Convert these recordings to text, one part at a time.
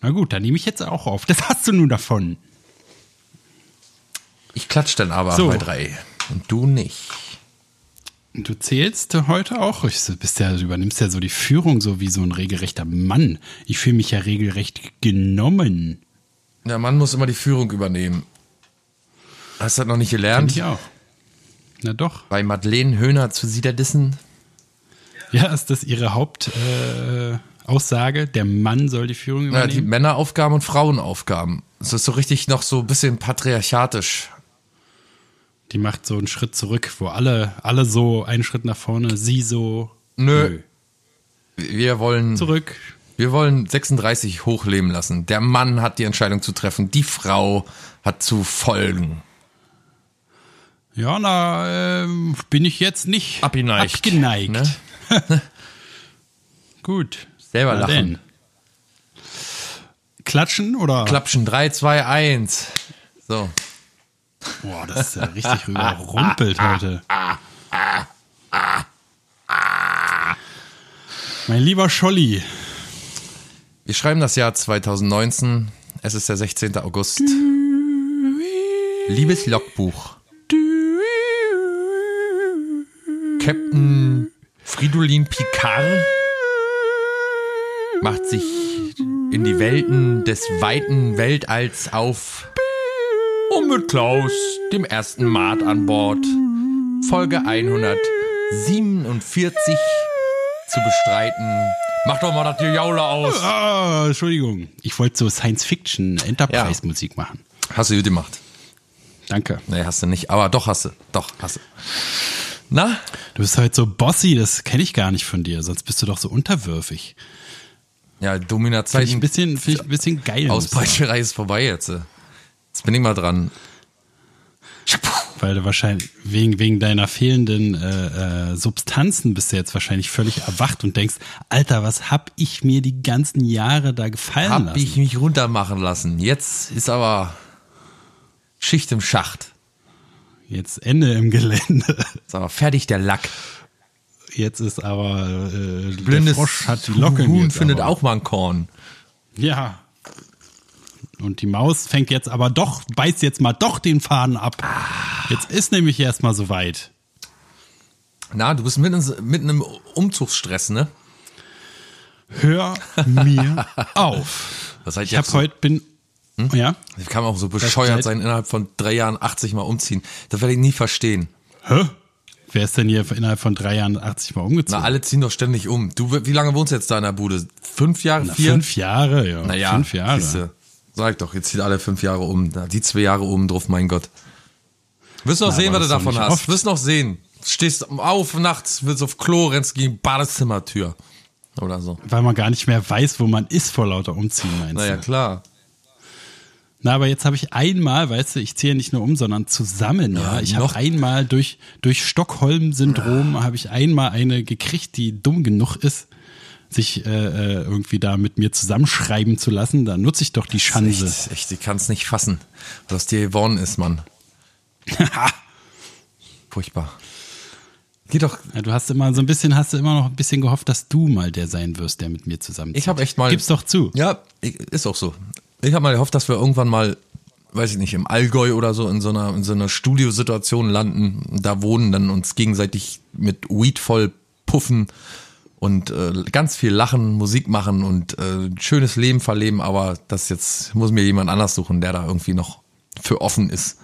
Na gut, dann nehme ich jetzt auch auf. Das hast du nun davon. Ich klatsch dann aber So. bei drei. Und du nicht. Du zählst heute auch. Bist ja, du übernimmst ja so die Führung, so wie so ein regelrechter Mann. Ich fühle mich ja regelrecht genommen. Der Mann muss immer die Führung übernehmen. Hast du das noch nicht gelernt? ich auch. Na doch. Bei Madeleine Höhner zu Siederdissen? Ja, ist das ihre Hauptaussage? Äh, Aussage? Der Mann soll die Führung Ja, die übernehmen? Männeraufgaben und Frauenaufgaben. Es ist so richtig noch so ein bisschen patriarchatisch. Die macht so einen Schritt zurück, wo alle, alle so einen Schritt nach vorne, sie so Nö. Wir wollen, zurück. wir wollen 36 hochleben lassen. Der Mann hat die Entscheidung zu treffen. Die Frau hat zu folgen. Ja, na, ähm, bin ich jetzt nicht Abgeneigt, abgeneigt. ne? Gut. Selber Na lachen. denn. Klatschen oder? Klapschen. 3, 2, 1. So. Boah, das ist ja richtig rüberrumpelt heute. Mein lieber Scholli, Wir schreiben das Jahr 2019. Es ist der 16. August. Liebes Logbuch. Captain Fridolin Picard macht sich in die Welten des weiten Weltalls auf, um mit Klaus, dem ersten Mart an Bord, Folge 147 zu bestreiten. Mach doch mal das Gejaule aus. ah, Entschuldigung, ich wollte so Science-Fiction-Enterprise-Musik machen. Hast du gut gemacht. Danke. Nee, hast du nicht. Aber doch hast du. Doch, hast du. Na? Du bist heute so bossy, das kenne ich gar nicht von dir, sonst bist du doch so unterwürfig. Ja, Finde ich ein bisschen, finde ich ein bisschen geil. Auspeitscherei ist vorbei jetzt. Jetzt bin ich mal dran. Weil du wahrscheinlich wegen, wegen deiner fehlenden äh, äh, Substanzen bist du jetzt wahrscheinlich völlig erwacht und denkst, Alter, was hab ich mir die ganzen Jahre da gefallen Hab lassen? ich mich runtermachen lassen. Jetzt ist aber Schicht im Schacht. Jetzt Ende im Gelände. Ist aber fertig der Lack. Jetzt ist aber äh, der Blindes Frosch hat die Locke. Huhn findet aber. auch mal ein Korn. Ja. Und die Maus fängt jetzt aber doch, beißt jetzt mal doch den Faden ab. Jetzt ist nämlich erstmal soweit. Na, du bist mitten, mitten im Umzugsstress, ne? Hör mir auf. Das heißt, Ich habe heute bin ja. Ich kann auch so bescheuert sein, innerhalb von drei Jahren 80 Mal umziehen. Das werde ich nie verstehen. Hä? Wer ist denn hier innerhalb von drei Jahren 80 Mal umgezogen? Na, alle ziehen doch ständig um. Du, wie lange wohnst du jetzt da in der Bude? Fünf Jahre? Na, vier? fünf Jahre, ja. Naja, fünf Jahre. siehste. Sag doch, jetzt zieht alle fünf Jahre um. Da, Die zwei Jahre oben drauf, mein Gott. Wirst noch Na, sehen, was du davon hast. oft. Wirst noch sehen. Stehst auf nachts, willst auf Klo, rennst gegen Badezimmertür. Oder so. Weil man gar nicht mehr weiß, wo man ist vor lauter Umziehen, meinst Naja, du? klar. Na, aber jetzt habe ich einmal, weißt du, ich ziehe nicht nur um, sondern zusammen, ja. Ja, Ich habe einmal durch, durch Stockholm-Syndrom habe ich einmal eine gekriegt, die dumm genug ist, sich äh, äh, irgendwie da mit mir zusammenschreiben zu lassen. Da nutze ich doch die Chance. Echt, echt, ich kann es nicht fassen, was dir geworden ist, Mann. Furchtbar. Geh doch. Ja, du hast immer so ein bisschen, hast du immer noch ein bisschen gehofft, dass du mal der sein wirst, der mit mir zusammen. Ich habe echt mal. Gib's doch zu. Ja, ist auch so. Ich habe mal gehofft, dass wir irgendwann mal, weiß ich nicht, im Allgäu oder so in so einer, in so einer Studiosituation landen, da wohnen, dann uns gegenseitig mit Weed voll puffen und äh, ganz viel lachen, Musik machen und äh, schönes Leben verleben, aber das jetzt muss mir jemand anders suchen, der da irgendwie noch für offen ist.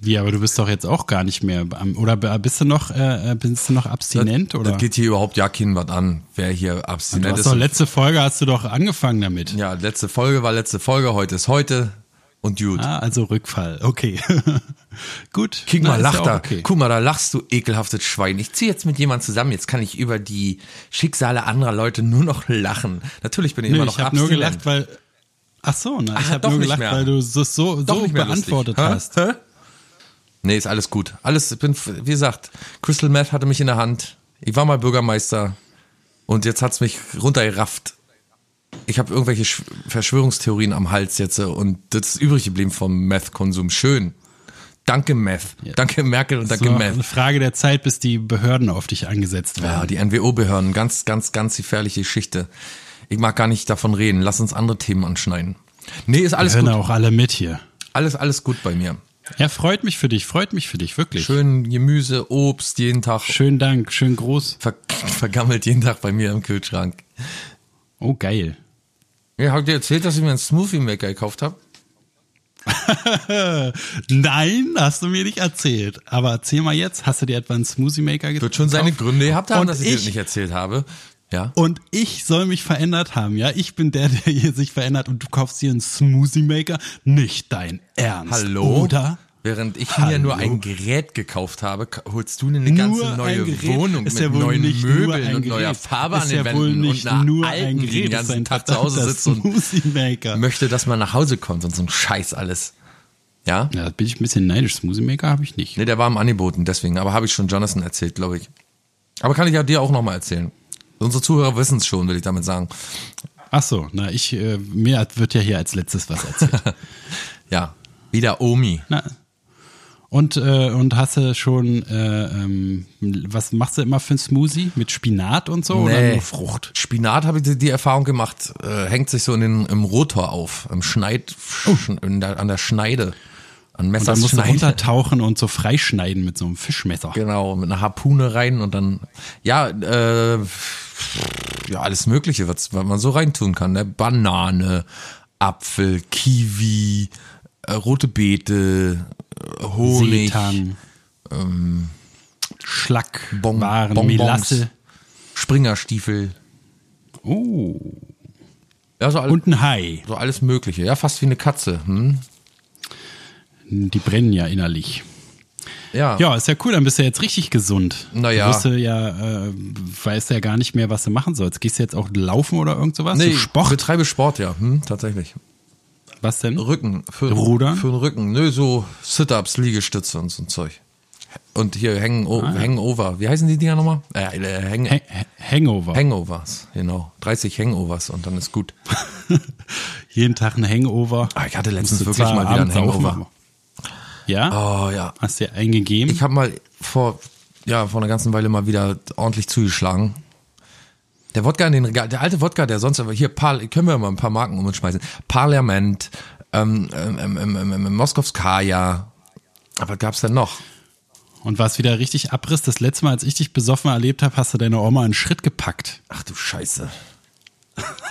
Wie, aber du bist doch jetzt auch gar nicht mehr oder bist du noch, äh, bist du noch abstinent das, oder? das geht hier überhaupt ja keinem was an, wer hier du abstinent hast ist. doch letzte Folge hast du doch angefangen damit. ja, letzte Folge war letzte Folge, heute ist heute und gut. Ah, also Rückfall. Okay. Gut. Guck mal, lach da. Okay. Guck mal, da lachst du, ekelhaftes Schwein. Ich ziehe jetzt mit jemand zusammen. Jetzt kann ich über die Schicksale anderer Leute nur noch lachen. Natürlich bin ich Nö, immer noch ich habe nur abstinent. gelacht, weil. Ach so, na, ich Ah, habe nur gelacht, mehr. weil du es so, so, beantwortet lustig. Hä? hast. Hä? Nee, ist alles gut. Alles, ich bin, wie gesagt, Crystal Meth hatte mich in der Hand. Ich war mal Bürgermeister und jetzt hat's mich runtergerafft. Ich habe irgendwelche Sch- Verschwörungstheorien am Hals jetzt äh, und das ist übrig geblieben vom Meth-Konsum. Schön. Danke Meth. Danke Merkel und Das danke Meth. eine Frage der Zeit, bis die Behörden auf dich angesetzt Ja, werden. die NWO-Behörden, ganz, ganz, ganz gefährliche Geschichte. Ich mag gar nicht davon reden. Lass uns andere Themen anschneiden. Nee, ist alles Wir hören gut. auch alle mit hier. Alles, alles gut bei mir. Ja, freut mich für dich, freut mich für dich, wirklich. Schön Gemüse, Obst jeden Tag. Schönen Dank, schön groß. Ver vergammelt jeden Tag bei mir im Kühlschrank. Oh, geil. Ja, hab ich dir erzählt, dass ich mir einen Smoothie Maker gekauft habe? Nein, hast du mir nicht erzählt. Aber erzähl mal jetzt, hast du dir etwa einen Smoothie Maker gekauft? Wird schon seine Gründe gehabt haben, Und dass ich, dir ich- das nicht erzählt habe. Ja. Und ich soll mich verändert haben, ja? Ich bin der, der hier sich verändert und du kaufst dir einen Smoothie Maker? Nicht dein Ernst. Hallo? Oder? Während ich Hallo? mir nur ein Gerät gekauft habe, holst du eine ganze Nur neue Wohnung mit ja wohl neuen Möbeln und neuer. Farbe Ist an den ja Wänden nicht und einer nur alten, ein die Gerät, den ist ein ganzen Tag zu Hause sitzt und Smoothie Maker. möchte, dass man nach Hause kommt und so ein Scheiß alles. Ja? Ja, da bin ich ein bisschen neidisch. Smoothie Maker habe ich nicht. Nee, der war im Angeboten, deswegen. Aber habe ich schon Jonathan erzählt, glaube ich. Aber kann ich ja dir auch nochmal erzählen. Unsere Zuhörer wissen es schon, will ich damit sagen. Ach so, na, ich, äh, mir wird ja hier als letztes was erzählt. Ja. Wieder Omi. na, und, äh, und hast du schon, äh, ähm, was machst du immer für ein Smoothie? Mit Spinat und so oder Nee. nur Frucht? Spinat habe ich die, die Erfahrung gemacht, äh, hängt sich so in den, im Rotor auf, im Schneid, sch- in der, an der Schneide. An Und dann musst du runtertauchen und so freischneiden mit so einem Fischmesser. Genau, mit einer Harpune rein und dann, ja, äh, ja, alles Mögliche, was, was man so reintun kann. Ne? Banane, Apfel, Kiwi, äh, rote Beete, äh, Honig, Seetang, Schlack, Bon- Waren, Bonbons. Melasse. Springerstiefel. Oh. Ja, so, all, Und ein Hai. so alles Mögliche. Ja, fast wie eine Katze. Hm? Die brennen ja innerlich. Ja. Ja, ist ja cool, dann bist du jetzt richtig gesund. Na ja. Du du ja, äh, weißt ja gar nicht mehr, was du machen sollst. Gehst du jetzt auch laufen oder irgend sowas? Nee, so Sport? betreibe Sport, ja, hm, tatsächlich. Was denn? Rücken. Für, Rudern? Für den Rücken. Nö, so Sit-Ups, Liegestütze und so ein Zeug. Und hier Hang Hangover. Wie heißen die Dinger nochmal? Äh, äh, hang Ha Hangover. Hangovers, genau. 30 Hangovers und dann ist gut. Jeden Tag ein Hangover. Ah, ich hatte letztens du wirklich mal wieder einen Hangover. machen. Ja? Oh ja. Hast du dir eingegeben? Ich habe mal vor, ja, vor einer ganzen Weile mal wieder ordentlich zugeschlagen. Der Wodka in den Regal, der alte Wodka, der sonst, aber hier, Par, können wir mal ein paar Marken um uns schmeißen. Parlament, ähm, ähm, ähm, ähm, ähm, Moskowskaja. Aber was gab's denn noch? Und war es wieder richtig Abriss? Das letzte Mal, als ich dich besoffen erlebt habe, hast du deine Oma einen Schritt gepackt. Ach du Scheiße.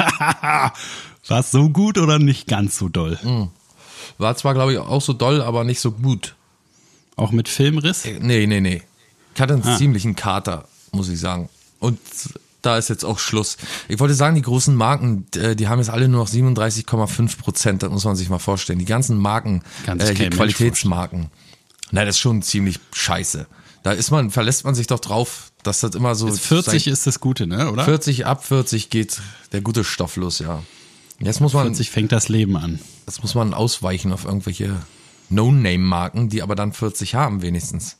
War es so gut oder nicht ganz so doll? Hm. War zwar, glaube ich, auch so doll, aber nicht so gut. Auch mit Filmriss? Äh, Nee, nee, nee. Ich hatte einen Ah. ziemlichen Kater, muss ich sagen. Und da ist jetzt auch Schluss. Ich wollte sagen, die großen Marken, äh, die haben jetzt alle nur noch 37,5 Prozent. Das muss man sich mal vorstellen. Die ganzen Marken, äh, die Qualitätsmarken. Nein, das ist schon ziemlich scheiße. Da ist man, verlässt man sich doch drauf, dass das immer so. 40 seit ist das Gute, ne? Oder? 40 ab 40 geht der gute Stoff los, ja. Jetzt muss man, 40 fängt das Leben an. jetzt muss man ausweichen auf irgendwelche No-Name-Marken, die aber dann 40 haben wenigstens.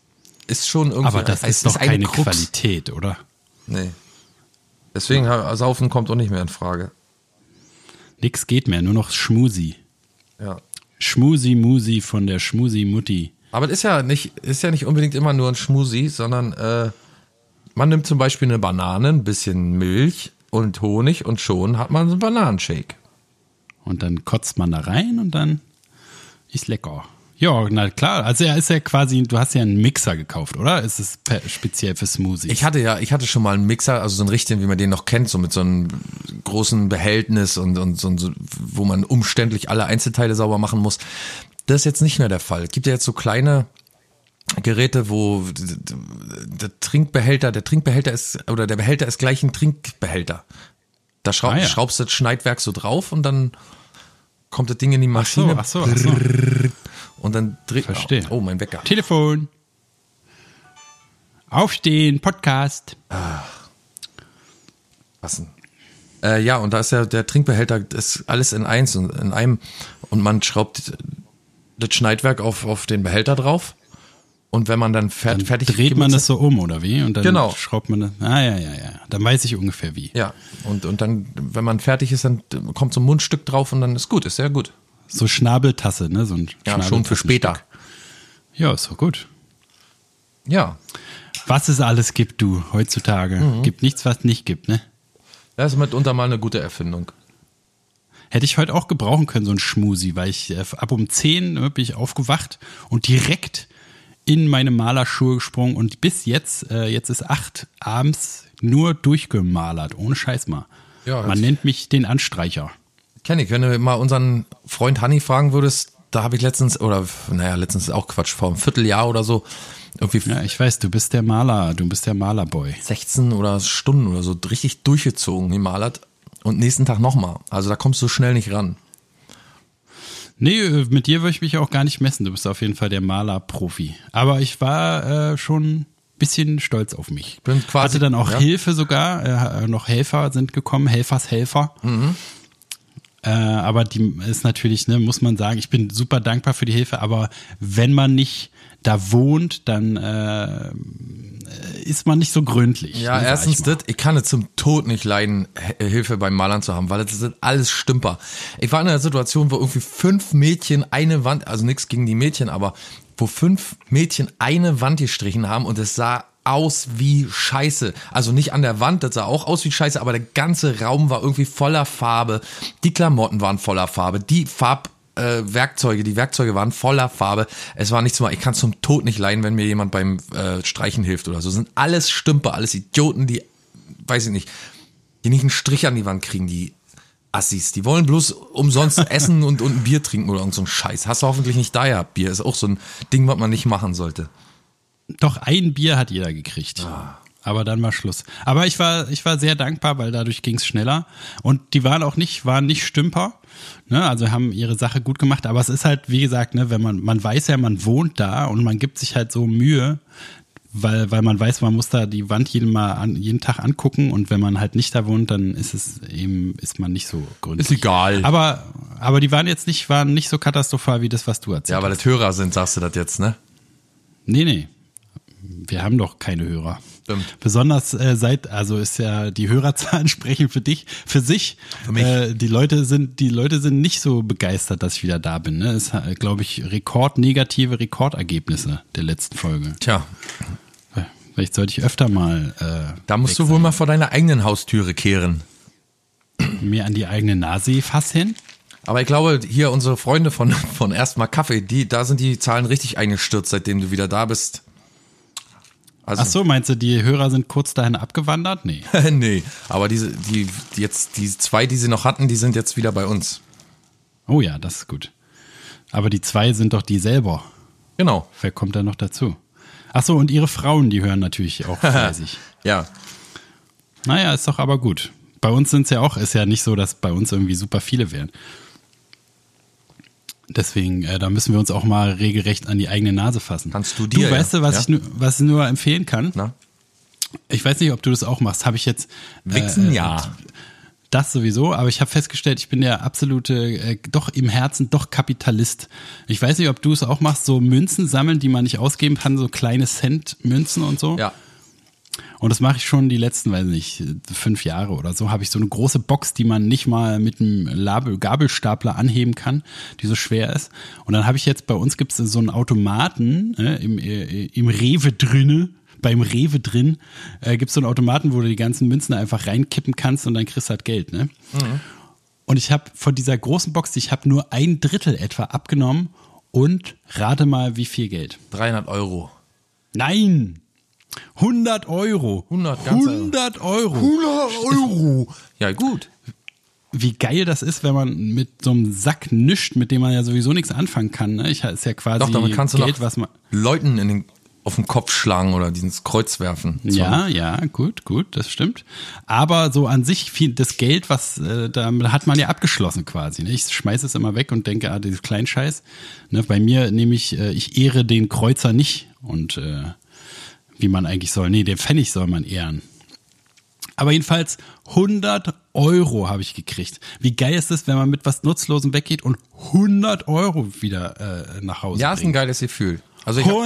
Ist schon irgendwie. Aber das ist doch eine keine Krux. Qualität, oder? Nee. Deswegen Saufen kommt auch nicht mehr in Frage. Nix geht mehr, nur noch Schmusi. Ja. Schmusi Musi von der Schmusi Mutti. Aber es ist ja nicht, ist ja nicht unbedingt immer nur ein Schmusi, sondern äh, man nimmt zum Beispiel eine Banane, ein bisschen Milch und Honig und schon hat man so einen Bananenshake. Und dann kotzt man da rein und dann ist lecker. Ja, na klar. Also er ist ja quasi, du hast ja einen Mixer gekauft, oder? Ist es speziell für Smoothies? Ich hatte ja, ich hatte schon mal einen Mixer, also so einen richtigen, wie man den noch kennt, so mit so einem großen Behältnis und, und so, wo man umständlich alle Einzelteile sauber machen muss. Das ist jetzt nicht mehr der Fall. Es gibt ja jetzt so kleine Geräte, wo der Trinkbehälter, der Trinkbehälter ist, oder der Behälter ist gleich ein Trinkbehälter. Da schraub, Ah, ja. schraubst du das Schneidwerk so drauf und dann kommt das Ding in die ach so, Maschine ach so, ach so. und dann dreht. Verstehe. Oh, mein Wecker. Telefon. Aufstehen, Podcast. passen. Äh, ja, und da ist ja der Trinkbehälter, das ist alles in eins und in einem und man schraubt das Schneidwerk auf, auf den Behälter drauf und wenn man dann, fer Dann fertig dreht man das so um, oder wie? Und dann Genau. schraubt man das. Ah, ja, ja, ja. Dann weiß ich ungefähr wie. Ja, und, und dann, wenn man fertig ist, dann kommt so ein Mundstück drauf und dann ist gut, ist sehr gut. So Schnabeltasse, ne? So ein Ja, schon für später. Ja, ist doch gut. Ja. Was es alles gibt, du, heutzutage. Mhm. Gibt nichts, was nicht gibt, ne? Das ist mitunter mal eine gute Erfindung. Hätte ich heute auch gebrauchen können, so ein Schmusi, weil ich äh, ab um 10 ne, bin ich aufgewacht und direkt in meine Malerschuhe gesprungen und bis jetzt, äh, jetzt ist acht abends nur durchgemalert, ohne Scheiß mal. Ja, Man das- nennt mich den Anstreicher. Kenny, wenn du mal unseren Freund Hanni fragen würdest, da habe ich letztens, oder naja, letztens ist auch Quatsch, vor einem Vierteljahr oder so, irgendwie Ja, ich weiß, du bist der Maler, du bist der Malerboy. 16 oder Stunden oder so richtig durchgezogen gemalert und nächsten Tag nochmal. Also da kommst du schnell nicht ran. Nee, äh, mit dir würde ich mich auch gar nicht messen. Du bist auf jeden Fall der Malerprofi. Aber ich war äh, schon ein bisschen stolz auf mich. Bin quasi- Hatte dann auch ja. Hilfe sogar. Äh, noch Helfer sind gekommen, Helfershelfer. Mhm. Äh, aber die ist natürlich, ne, muss man sagen, ich bin super dankbar für die Hilfe. Aber wenn man nicht da wohnt, dann äh, ist man nicht so gründlich. Ja, ne, erstens ich das, ich kann es zum Tod nicht leiden, H- Hilfe beim Malern zu haben, weil das sind alles Stümper. Ich war in einer Situation, wo irgendwie fünf Mädchen eine Wand, also nichts gegen die Mädchen, aber wo fünf Mädchen eine Wand gestrichen haben und es sah aus wie Scheiße. Also nicht an der Wand, das sah auch aus wie Scheiße, aber der ganze Raum war irgendwie voller Farbe. Die Klamotten waren voller Farbe, die Farb äh, Werkzeuge, die Werkzeuge waren voller Farbe. Es war nichts mehr, ich kann zum Tod nicht leiden, wenn mir jemand beim äh, Streichen hilft oder so. Sind alles Stümper, alles Idioten, die, weiß ich nicht, die nicht einen Strich an die Wand kriegen, die Assis. Die wollen bloß umsonst essen und, und ein Bier trinken oder irgend so ein Scheiß. Hast du hoffentlich nicht da ja. Bier ist auch so ein Ding, was man nicht machen sollte. Doch ein Bier hat jeder gekriegt. Aber dann war Schluss. Aber ich war, ich war sehr dankbar, weil dadurch ging es schneller. Und die waren auch nicht, waren nicht Stümper. Ne? Also haben ihre Sache gut gemacht. Aber es ist halt, wie gesagt, ne, wenn man, man weiß ja, man wohnt da und man gibt sich halt so Mühe, weil, weil man weiß, man muss da die Wand jeden Mal an, jeden Tag angucken und wenn man halt nicht da wohnt, dann ist es eben, ist man nicht so gründlich. Ist egal. Aber, aber die waren jetzt nicht, waren nicht so katastrophal wie das, was du erzählt Ja, weil das Hörer sind, sagst du das jetzt, ne? Nee, nee. Wir haben doch keine Hörer. Stimmt. Besonders äh, seit, also ist ja die Hörerzahlen sprechen für dich, für sich. Für mich. Äh, die Leute sind, die Leute sind nicht so begeistert, dass ich wieder da bin. Ne? Es ist, glaube ich, rekordnegative Rekordergebnisse der letzten Folge. Tja, Vielleicht sollte ich öfter mal äh, da musst du wohl mal vor deiner eigenen Haustüre kehren. mir an die eigene Nase fassen. Aber ich glaube, hier unsere Freunde von, von Erstmal Kaffee, die, da sind die Zahlen richtig eingestürzt, seitdem du wieder da bist. Also, Ach so, meinst du, die Hörer sind kurz dahin abgewandert? Nee. nee, aber diese, die, die jetzt, die zwei, die sie noch hatten, die sind jetzt wieder bei uns. Oh ja, das ist gut. Aber die zwei sind doch die selber. Genau. Wer kommt da noch dazu? Ach so, und ihre Frauen, die hören natürlich auch fleißig. Ja. Naja, ist doch aber gut. Bei uns sind es ja auch, ist ja nicht so, dass bei uns irgendwie super viele wären. Deswegen, äh, da müssen wir uns auch mal regelrecht an die eigene Nase fassen. Kannst du dir, Du weißt ja. was, Ja. ich, nu- was ich nur empfehlen kann? Na? Ich weiß nicht, ob du das auch machst. Habe ich jetzt. Wichsen, ja. Das sowieso, aber ich habe festgestellt, ich bin der absolute, äh, doch im Herzen, doch Kapitalist. Ich weiß nicht, ob du es auch machst, so Münzen sammeln, die man nicht ausgeben kann, so kleine Cent-Münzen und so. Ja. Und das mache ich schon die letzten, weiß nicht, fünf Jahre oder so. Habe ich so eine große Box, die man nicht mal mit einem Label, Gabelstapler anheben kann, die so schwer ist. Und dann habe ich jetzt bei uns gibt es so einen Automaten äh, im, äh, im Rewe drinne. Beim Rewe drin äh, gibt es so einen Automaten, wo du die ganzen Münzen einfach reinkippen kannst und dann kriegst du halt Geld. Ne? Und ich habe von dieser großen Box, ich habe nur ein Drittel etwa abgenommen und rate mal, wie viel Geld. 300 Euro. Nein! 100 Euro. 100 ganze- 100 Euro. 100 Euro. Ja, gut. Wie geil das ist, wenn man mit so einem Sack nischt, mit dem man ja sowieso nichts anfangen kann. Ne? Ich ist ja quasi Doch, damit kannst du Geld, noch was man. Leuten in den, auf den Kopf schlagen oder dieses Kreuz werfen. War- Ja, ja, gut, gut, das stimmt. Aber so an sich viel, das Geld, was äh, da hat man ja abgeschlossen quasi. Ne? Ich schmeiße es immer weg und denke, ah, dieses Kleinscheiß. Ne? Bei mir nehme ich, äh, ich ehre den Kreuzer nicht und äh, wie man eigentlich soll. Nee, den Pfennig soll man ehren. Aber jedenfalls 100 Euro habe ich gekriegt. Wie geil ist es, wenn man mit was Nutzlosem weggeht und 100 Euro wieder äh, nach Hause Ja, ist ein bringt. geiles Gefühl. Also ich habe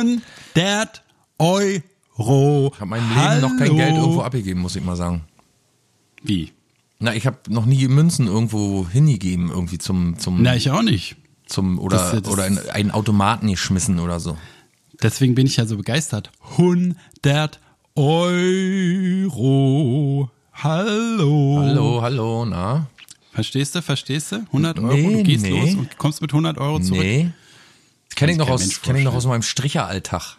100 Euro. hab mein Leben noch kein Geld irgendwo abgegeben, muss ich mal sagen. Wie? Na, ich habe noch nie Münzen irgendwo hingegeben, irgendwie zum, zum, Na, ich auch nicht. zum oder, das- das- oder in einen Automaten geschmissen oder so. Deswegen bin ich ja so begeistert. 100 Euro. Hallo. Hallo, hallo, na? Verstehst du, verstehst du? 100 Euro, Nee, du gehst nee. los und kommst mit 100 Euro zurück. Nee. Das kenne ich, noch aus, kenn ich noch aus meinem Stricheralltag.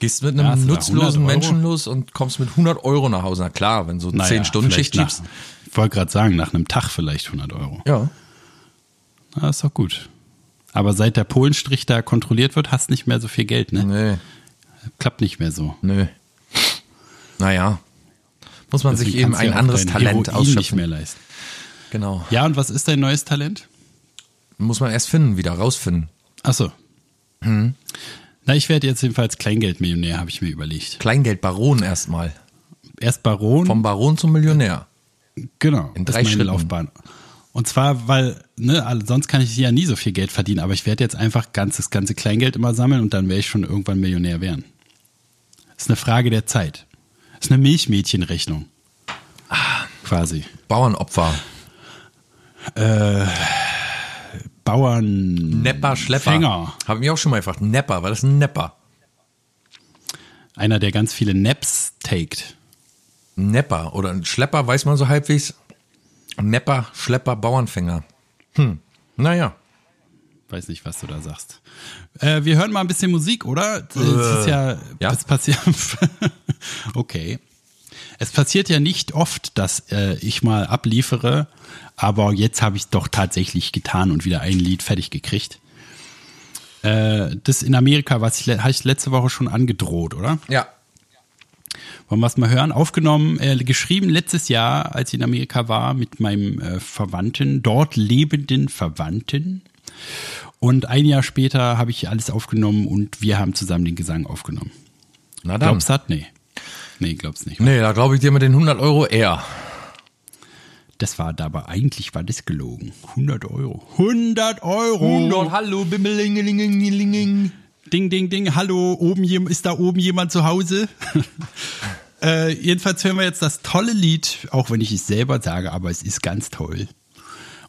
Gehst mit einem Ja, nutzlosen 100 Euro? Menschen los und kommst mit 100 Euro nach Hause. Na klar, wenn so Naja, 10 Stunden Schicht schiebst. Ich wollte gerade sagen, nach einem Tag vielleicht 100 Euro. Ja. Na, ist doch gut. Aber seit der Polenstrich da kontrolliert wird, hast nicht mehr so viel Geld, ne? Nee, Klappt nicht mehr so. nö. Naja. Muss man sich Deswegen eben kannst du ein ja anderes Talent Heroin nicht ausschöpfen. mehr leisten. Genau. Ja, und was ist dein neues Talent? Muss man erst finden, wieder rausfinden. Achso. Hm. Na, ich werde jetzt jedenfalls Kleingeldmillionär, habe ich mir überlegt. Kleingeldbaron erstmal. Erst Baron. Vom Baron zum Millionär. Genau. In drei Schritten. Laufbahn. Und zwar, weil, ne, sonst kann ich ja nie so viel Geld verdienen, aber ich werde jetzt einfach ganz, das ganze Kleingeld immer sammeln und dann werde ich schon irgendwann Millionär werden. Ist eine Frage der Zeit. Ist eine Milchmädchenrechnung. Quasi. Bauernopfer. Bauern. Nepper, Schlepper. Fänger. Habe mich auch schon mal gefragt. Nepper, was ist ein Nepper? Einer, der ganz viele Naps taked. Nepper oder ein Schlepper, weiß man so halbwegs. Nepper, Schlepper, Bauernfänger. Hm, naja. Weiß nicht, was du da sagst. Äh, wir hören mal ein bisschen Musik, oder? Es ist ja, ja. es passiert. okay. Es passiert ja nicht oft, dass äh, ich mal abliefere, aber jetzt habe ich doch tatsächlich getan und wieder ein Lied fertig gekriegt. Äh, das in Amerika, was ich, ich letzte Woche schon angedroht, oder? Ja. Wollen wir es mal hören? Aufgenommen, äh, geschrieben letztes Jahr, als ich in Amerika war, mit meinem äh, Verwandten, dort lebenden Verwandten. Und ein Jahr später habe ich alles aufgenommen und wir haben zusammen den Gesang aufgenommen. Na dann. Glaubst du das? Nee. Nee, glaubst nicht. Nee, da glaube ich dir mit den 100 Euro eher. Das war dabei, eigentlich war das gelogen. 100 Euro. 100 Euro! hallo, bimmelingelingeling. Ding, ding, ding, hallo, oben ist da oben jemand zu Hause? äh, jedenfalls hören wir jetzt das tolle Lied, auch wenn ich es selber sage, aber es ist ganz toll.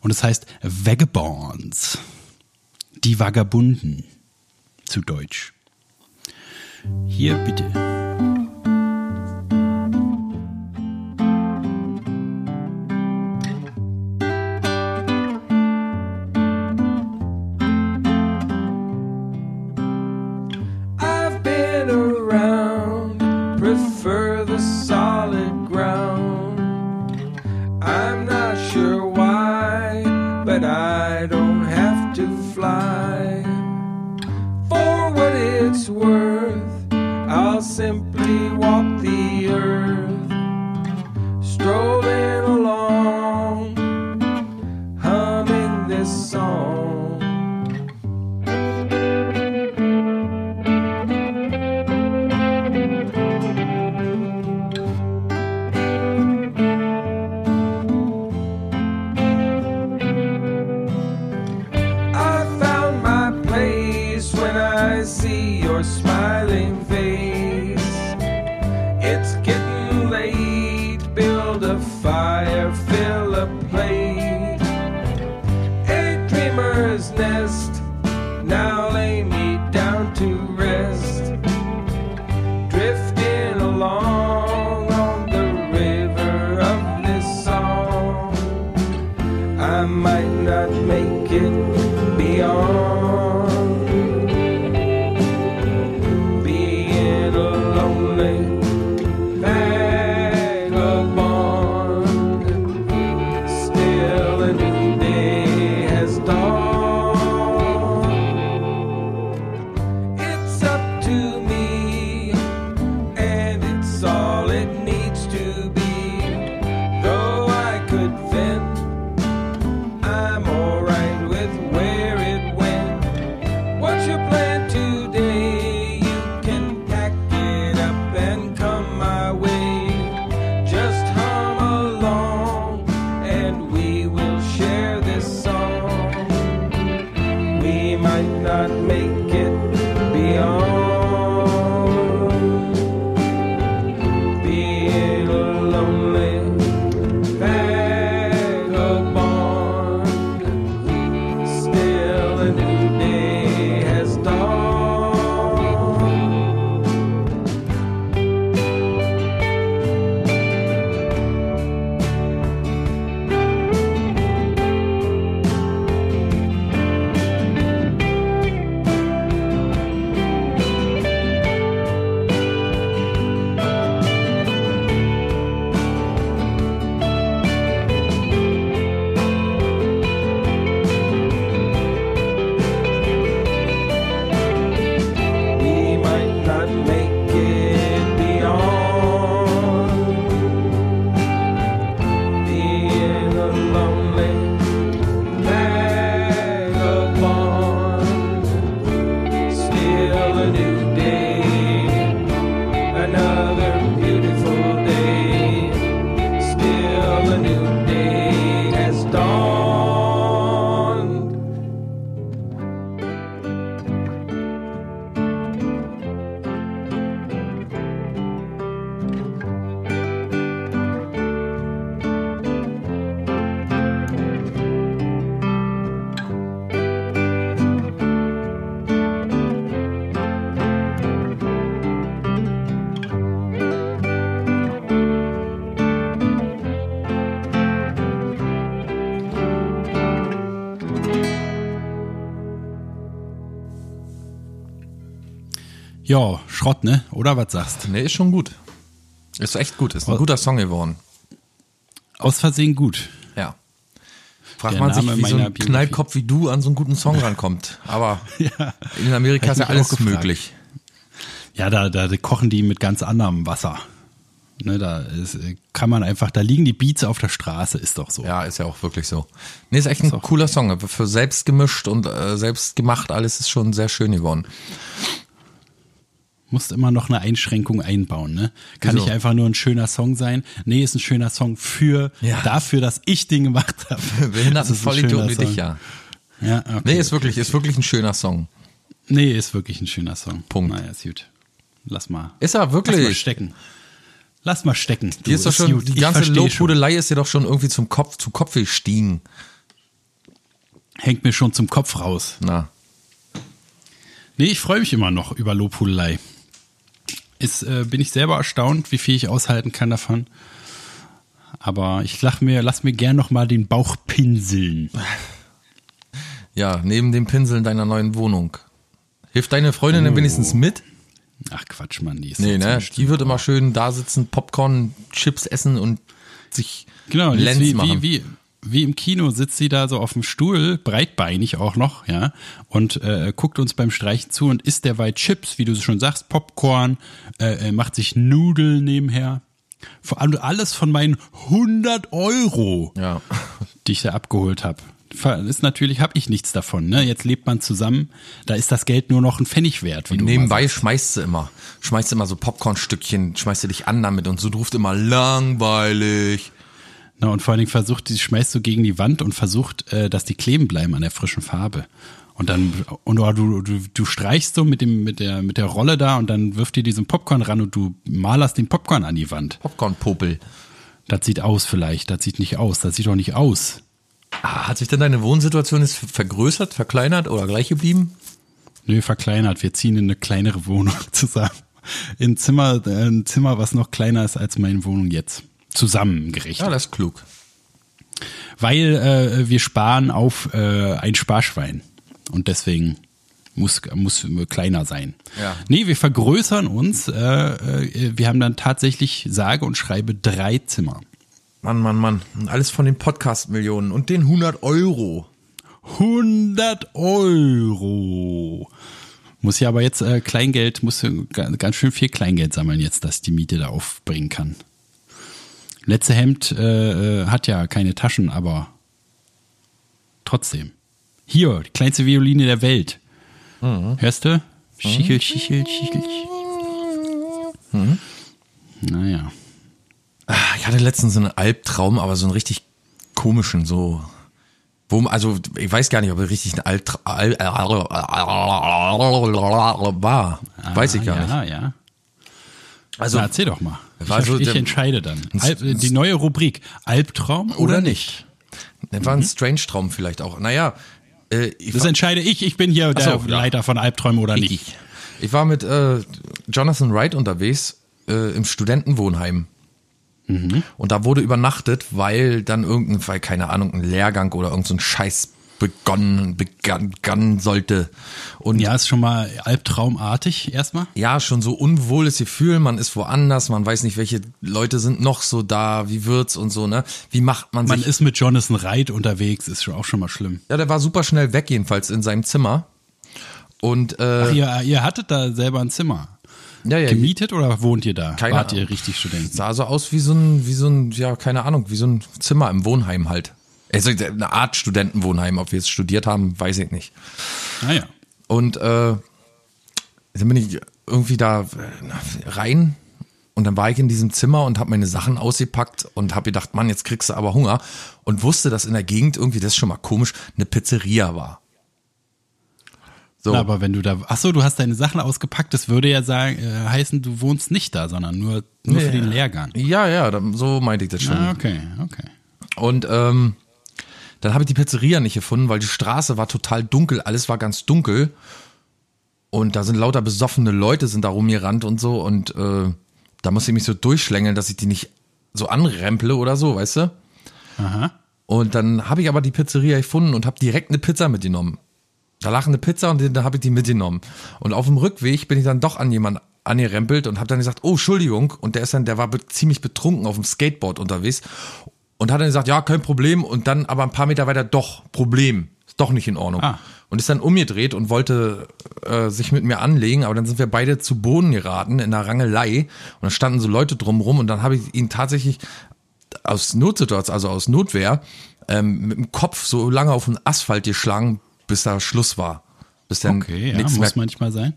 Und es heißt Vagabonds. Die Vagabunden. Zu Deutsch. Hier bitte. Ja, Schrott, ne? Oder was sagst? Nee, ist schon gut. Ist echt gut. Ist ein guter Song geworden. Aus Versehen gut. Ja. Fragt man sich, wie so ein Biografie. Knallkopf wie du an so einen guten Song rankommt. Aber Ja. in Amerika ist ja alles möglich. Ja, da, da kochen die mit ganz anderem Wasser. Ne, da ist, kann man einfach, da liegen die Beats auf der Straße, ist doch so. Ja, ist ja auch wirklich so. Nee, ist echt ein cooler Song. Für selbst gemischt und äh, selbst gemacht, alles ist schon sehr schön geworden. Musst immer noch eine Einschränkung einbauen, ne? Kann Wieso? nicht einfach nur ein schöner Song sein. Nee, ist ein schöner Song für, Ja. dafür, dass ich den gemacht habe. Behinderten Das ist ein Vollidioten wie dich, ja. Ja, okay. Nee, ist wirklich, ist wirklich ein schöner Song. Nee, ist wirklich ein schöner Song. Punkt. Naja, ist gut. Lass mal. Ist er Lass mal wirklich? stecken. Lass mal stecken. Du, Hier ist doch schon, gut. die ganze. Lobhudelei ist dir doch schon irgendwie zum Kopf, zu Kopf gestiegen. Hängt mir schon zum Kopf raus. Na. Nee, ich freue mich immer noch über Lobhudelei. Ist, äh, bin ich selber erstaunt, wie viel ich aushalten kann davon. Aber ich lach mir, lass mir gern noch mal den Bauch pinseln. Ja, neben dem Pinseln deiner neuen Wohnung. Hilft deine Freundin denn wenigstens mit? Ach Quatsch, Mann, die ist Nee, ne? Die wird immer schön da sitzen, Popcorn, Chips essen und sich Genau, Lenz wie, machen. wie, wie, wie im Kino sitzt sie da so auf dem Stuhl, breitbeinig auch noch, ja, und äh, guckt uns beim Streichen zu und isst derweil Chips, wie du schon sagst, Popcorn, äh, äh, macht sich Nudeln nebenher. Vor allem alles von meinen 100 Euro, Ja. die ich da abgeholt habe. Ist natürlich, habe ich nichts davon. Ne? Jetzt lebt man zusammen, da ist das Geld nur noch ein Pfennig wert. Wie du mal Nebenbei schmeißt sie immer. Schmeißt immer so Popcornstückchen, schmeißt du dich an damit und so du ruft immer langweilig. Na, und vor allen Dingen versucht, die schmeißt du gegen die Wand und versucht, äh, dass die kleben bleiben an der frischen Farbe. Und dann, und oh, du, du, du streichst so mit dem, mit der, mit der Rolle da und dann wirft dir diesen Popcorn ran und du malerst den Popcorn an die Wand. Popcornpopel. Das sieht aus vielleicht, das sieht nicht aus, das sieht doch nicht aus. Ah, hat sich denn deine Wohnsituation jetzt vergrößert, verkleinert oder gleich geblieben? Nö, verkleinert. Wir ziehen in eine kleinere Wohnung zusammen. In ein Zimmer, äh, ein Zimmer, was noch kleiner ist als meine Wohnung jetzt. Zusammengerechnet. Ja, das ist klug. weil äh, wir sparen auf äh, ein Sparschwein und deswegen muss muss kleiner sein. Ja. Nee, wir vergrößern uns. Äh, äh, wir haben dann tatsächlich sage und schreibe drei Zimmer. Mann, Mann, Mann. Und alles von den Podcast-Millionen und den 100 Euro. 100 Euro. Muss ja aber jetzt äh, Kleingeld, muss ga- ganz schön viel Kleingeld sammeln jetzt, dass die Miete da aufbringen kann. Letzte Hemd äh, äh, hat ja keine Taschen, aber trotzdem. Hier, die kleinste Violine der Welt. Hörst du? Schichel, Schichel, Schichel. Naja. Ah, Ich hatte letztens so einen Albtraum, aber so einen richtig komischen, so. Wo, also, ich weiß gar nicht, ob er richtig ein Albtraum Al war. Weiß ich gar Ah, ja, nicht. Ja, Also, Na, erzähl doch mal. Ich, so ich entscheide dann. Alb, die neue Rubrik. Albtraum oder, nicht? das war ein Strange-Traum vielleicht auch. Naja, äh, ich, Das entscheide ich. Ich bin hier der so, ja. Leiter von Albträumen oder nicht. ich, ich war mit äh, Jonathan Wright unterwegs äh, im Studentenwohnheim. Und da wurde übernachtet, weil dann irgendein, weil keine Ahnung, ein Lehrgang oder irgendein so ein Scheiß begonnen, begann, begann sollte. Und Ja, ist schon mal albtraumartig erstmal. ja, schon so unwohles Gefühl, man ist woanders, man weiß nicht, welche Leute sind noch so da, wie wird's und so, ne? Wie macht man, Man sich. ist mit Jonathan Wright unterwegs, ist schon auch schon mal schlimm. ja, der war super schnell weg, jedenfalls in seinem Zimmer. Und äh, Ach, ihr, ihr hattet da selber ein Zimmer. ja, ja, Gemietet oder wohnt ihr da? Keine Wart ihr Ahnung. richtig Studenten? sah so aus wie so ein, wie so ein, ja, keine Ahnung, wie so ein Zimmer im Wohnheim halt. Also eine Art Studentenwohnheim, ob wir es studiert haben, weiß ich nicht. Naja. Und äh, dann bin ich irgendwie da äh, rein und dann war ich in diesem Zimmer und habe meine Sachen ausgepackt und habe gedacht, Mann, jetzt kriegst du aber Hunger und wusste, dass in der Gegend irgendwie, das ist schon mal komisch, eine Pizzeria war. So, Na, aber wenn du da, ach so, du hast deine Sachen ausgepackt, das würde ja sagen, äh, heißen, du wohnst nicht da, sondern nur, nur für Ja. den Lehrgang. ja, ja, so meinte ich das schon. Ah, okay, okay. Und ähm, dann habe ich die Pizzeria nicht gefunden, weil die Straße war total dunkel, alles war ganz dunkel. Und da sind lauter besoffene Leute sind da rumgerannt und so. Und äh, da musste ich mich so durchschlängeln, dass ich die nicht so anremple oder so, weißt du? Aha. Und dann habe ich aber die Pizzeria gefunden und habe direkt eine Pizza mitgenommen. da lag eine Pizza und da habe ich die mitgenommen. Und auf dem Rückweg bin ich dann doch an jemanden angerempelt und habe dann gesagt, oh, Entschuldigung. Und der ist dann, der war be ziemlich betrunken auf dem Skateboard unterwegs und hat dann gesagt, ja, kein Problem. Und dann aber ein paar Meter weiter, doch, Problem. Ist doch nicht in Ordnung. Ah. Und ist dann umgedreht und wollte äh, sich mit mir anlegen, aber dann sind wir beide zu Boden geraten in einer Rangelei und da standen so Leute drumrum und dann habe ich ihn tatsächlich aus Notsituation, also aus Notwehr, ähm, mit dem Kopf so lange auf den Asphalt geschlagen, bis da Schluss war. Bis dann Okay, ja, muss manchmal sein.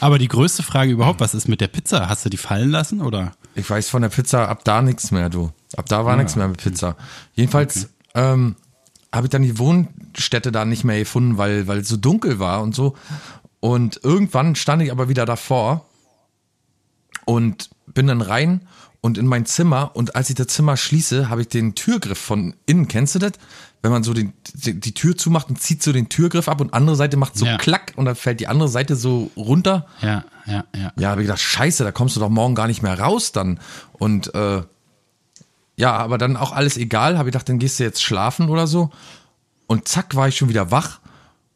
Aber die größte Frage überhaupt, was ist mit der Pizza? Hast du die fallen lassen oder? Ich weiß von der Pizza ab da nichts mehr, du. Ab da war nichts mehr mit Pizza. Jedenfalls ähm, habe ich dann die Wohnstätte da nicht mehr gefunden, weil, weil es so dunkel war und so. Und irgendwann stand ich aber wieder davor und bin dann rein und in mein Zimmer. Und als ich das Zimmer schließe, habe ich den Türgriff von innen. Kennst du das? Wenn man so den, die, die Tür zumacht und zieht so den Türgriff ab und andere Seite macht so Ja. klack und dann fällt die andere Seite so runter. Ja, ja, ja. Ja, habe ich gedacht, scheiße, da kommst du doch morgen gar nicht mehr raus dann. Und äh, ja, aber dann auch alles egal, habe ich gedacht, dann gehst du jetzt schlafen oder so. Und zack, war ich schon wieder wach.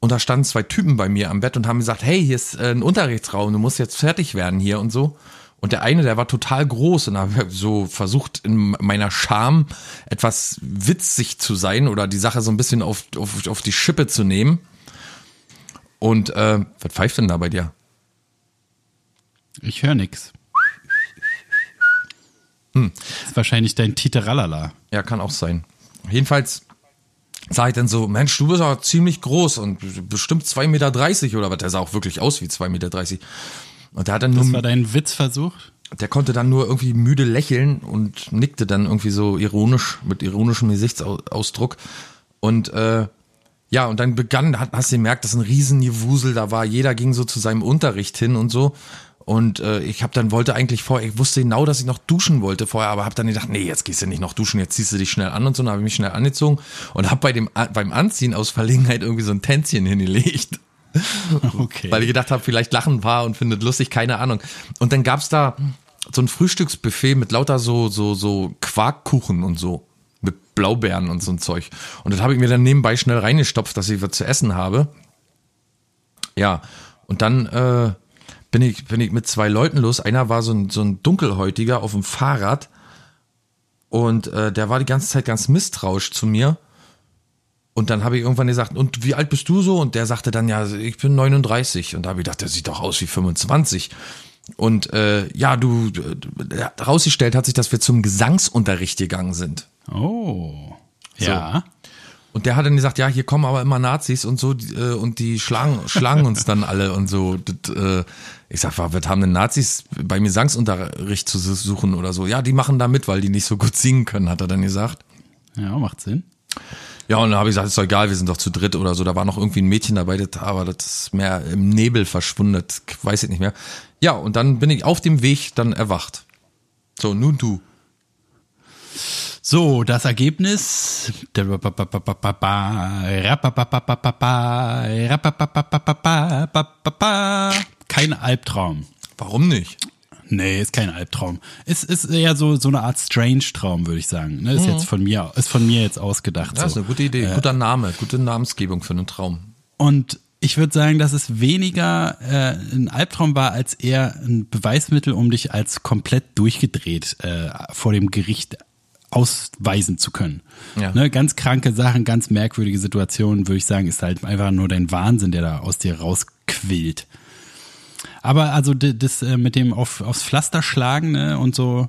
Und da standen zwei Typen bei mir am Bett und haben gesagt, hey, hier ist äh, ein Unterrichtsraum, du musst jetzt fertig werden hier und so. Und der eine, der war total groß und habe so versucht, in meiner Scham etwas witzig zu sein oder die Sache so ein bisschen auf, auf, auf die Schippe zu nehmen. Und äh, was pfeift denn da bei dir? Ich höre nix. Hm. Das ist wahrscheinlich dein Titeralala. Ja, kann auch sein. Jedenfalls sah ich dann so, Mensch, du bist aber ziemlich groß und bestimmt 2,30 Meter oder was. Der sah auch wirklich aus wie 2,30 Meter. Und der hat dann Das nur, war dein Witzversuch? der konnte dann nur irgendwie müde lächeln und nickte dann irgendwie so ironisch, mit ironischem Gesichtsausdruck. Und äh, ja, und dann begann, hast du gemerkt, dass ein Riesengewusel da war. Jeder ging so zu seinem Unterricht hin und so. Und äh, ich habe dann wollte eigentlich vorher, ich wusste genau, dass ich noch duschen wollte vorher, aber habe dann gedacht, nee, jetzt gehst du nicht noch duschen, jetzt ziehst du dich schnell an und so. Dann habe ich mich schnell angezogen und habe bei dem beim Anziehen aus Verlegenheit irgendwie so ein Tänzchen hingelegt. Okay. Weil ich gedacht habe, vielleicht lachen ein paar und findet lustig, keine Ahnung. Und dann gab's da so ein Frühstücksbuffet mit lauter so, so, so Quarkkuchen und so. Mit Blaubeeren und so ein Zeug. Und das habe ich mir dann nebenbei schnell reingestopft, dass ich was zu essen habe. Ja, und dann äh, bin, ich, bin ich mit zwei Leuten los. Einer war so ein, so ein Dunkelhäutiger auf dem Fahrrad. Und äh, der war die ganze Zeit ganz misstrauisch zu mir. Und dann habe ich irgendwann gesagt, und wie alt bist du so? Und der sagte dann, ja, ich bin 39. Und da habe ich gedacht, der sieht doch aus wie 25. Und äh, ja, du, äh, rausgestellt hat sich, dass wir zum Gesangsunterricht gegangen sind. Oh. Ja. Und der hat dann gesagt, ja, hier kommen aber immer Nazis und so, äh, und die schlagen, schlagen uns dann alle und so. Das, äh, ich sag, was haben denn Nazis beim Gesangsunterricht zu suchen oder so? Ja, die machen da mit, weil die nicht so gut singen können, hat er dann gesagt. Ja, macht Sinn. Ja, und dann habe ich gesagt, ist doch egal, wir sind doch zu dritt oder so. Da war noch irgendwie ein Mädchen dabei, das, aber das ist mehr im Nebel verschwunden, das weiß ich nicht mehr. Ja, und dann bin ich auf dem Weg dann erwacht. So, nun du. So, das Ergebnis. Kein Albtraum. Warum nicht? Nee, ist kein Albtraum. Es ist eher so, so eine Art Strange-Traum, würde ich sagen. Ne, Ist jetzt von mir, ist von mir jetzt ausgedacht. Mhm. Ja, ist so. eine gute Idee, guter Name, gute Namensgebung für einen Traum. Und ich würde sagen, dass es weniger äh, ein Albtraum war, als eher ein Beweismittel, um dich als komplett durchgedreht äh, vor dem Gericht ausweisen zu können. Ja. Ne, ganz kranke Sachen, ganz merkwürdige Situationen, würde ich sagen, ist halt einfach nur dein Wahnsinn, der da aus dir rausquillt. Aber also das äh, mit dem auf, aufs Pflaster schlagen ne, und so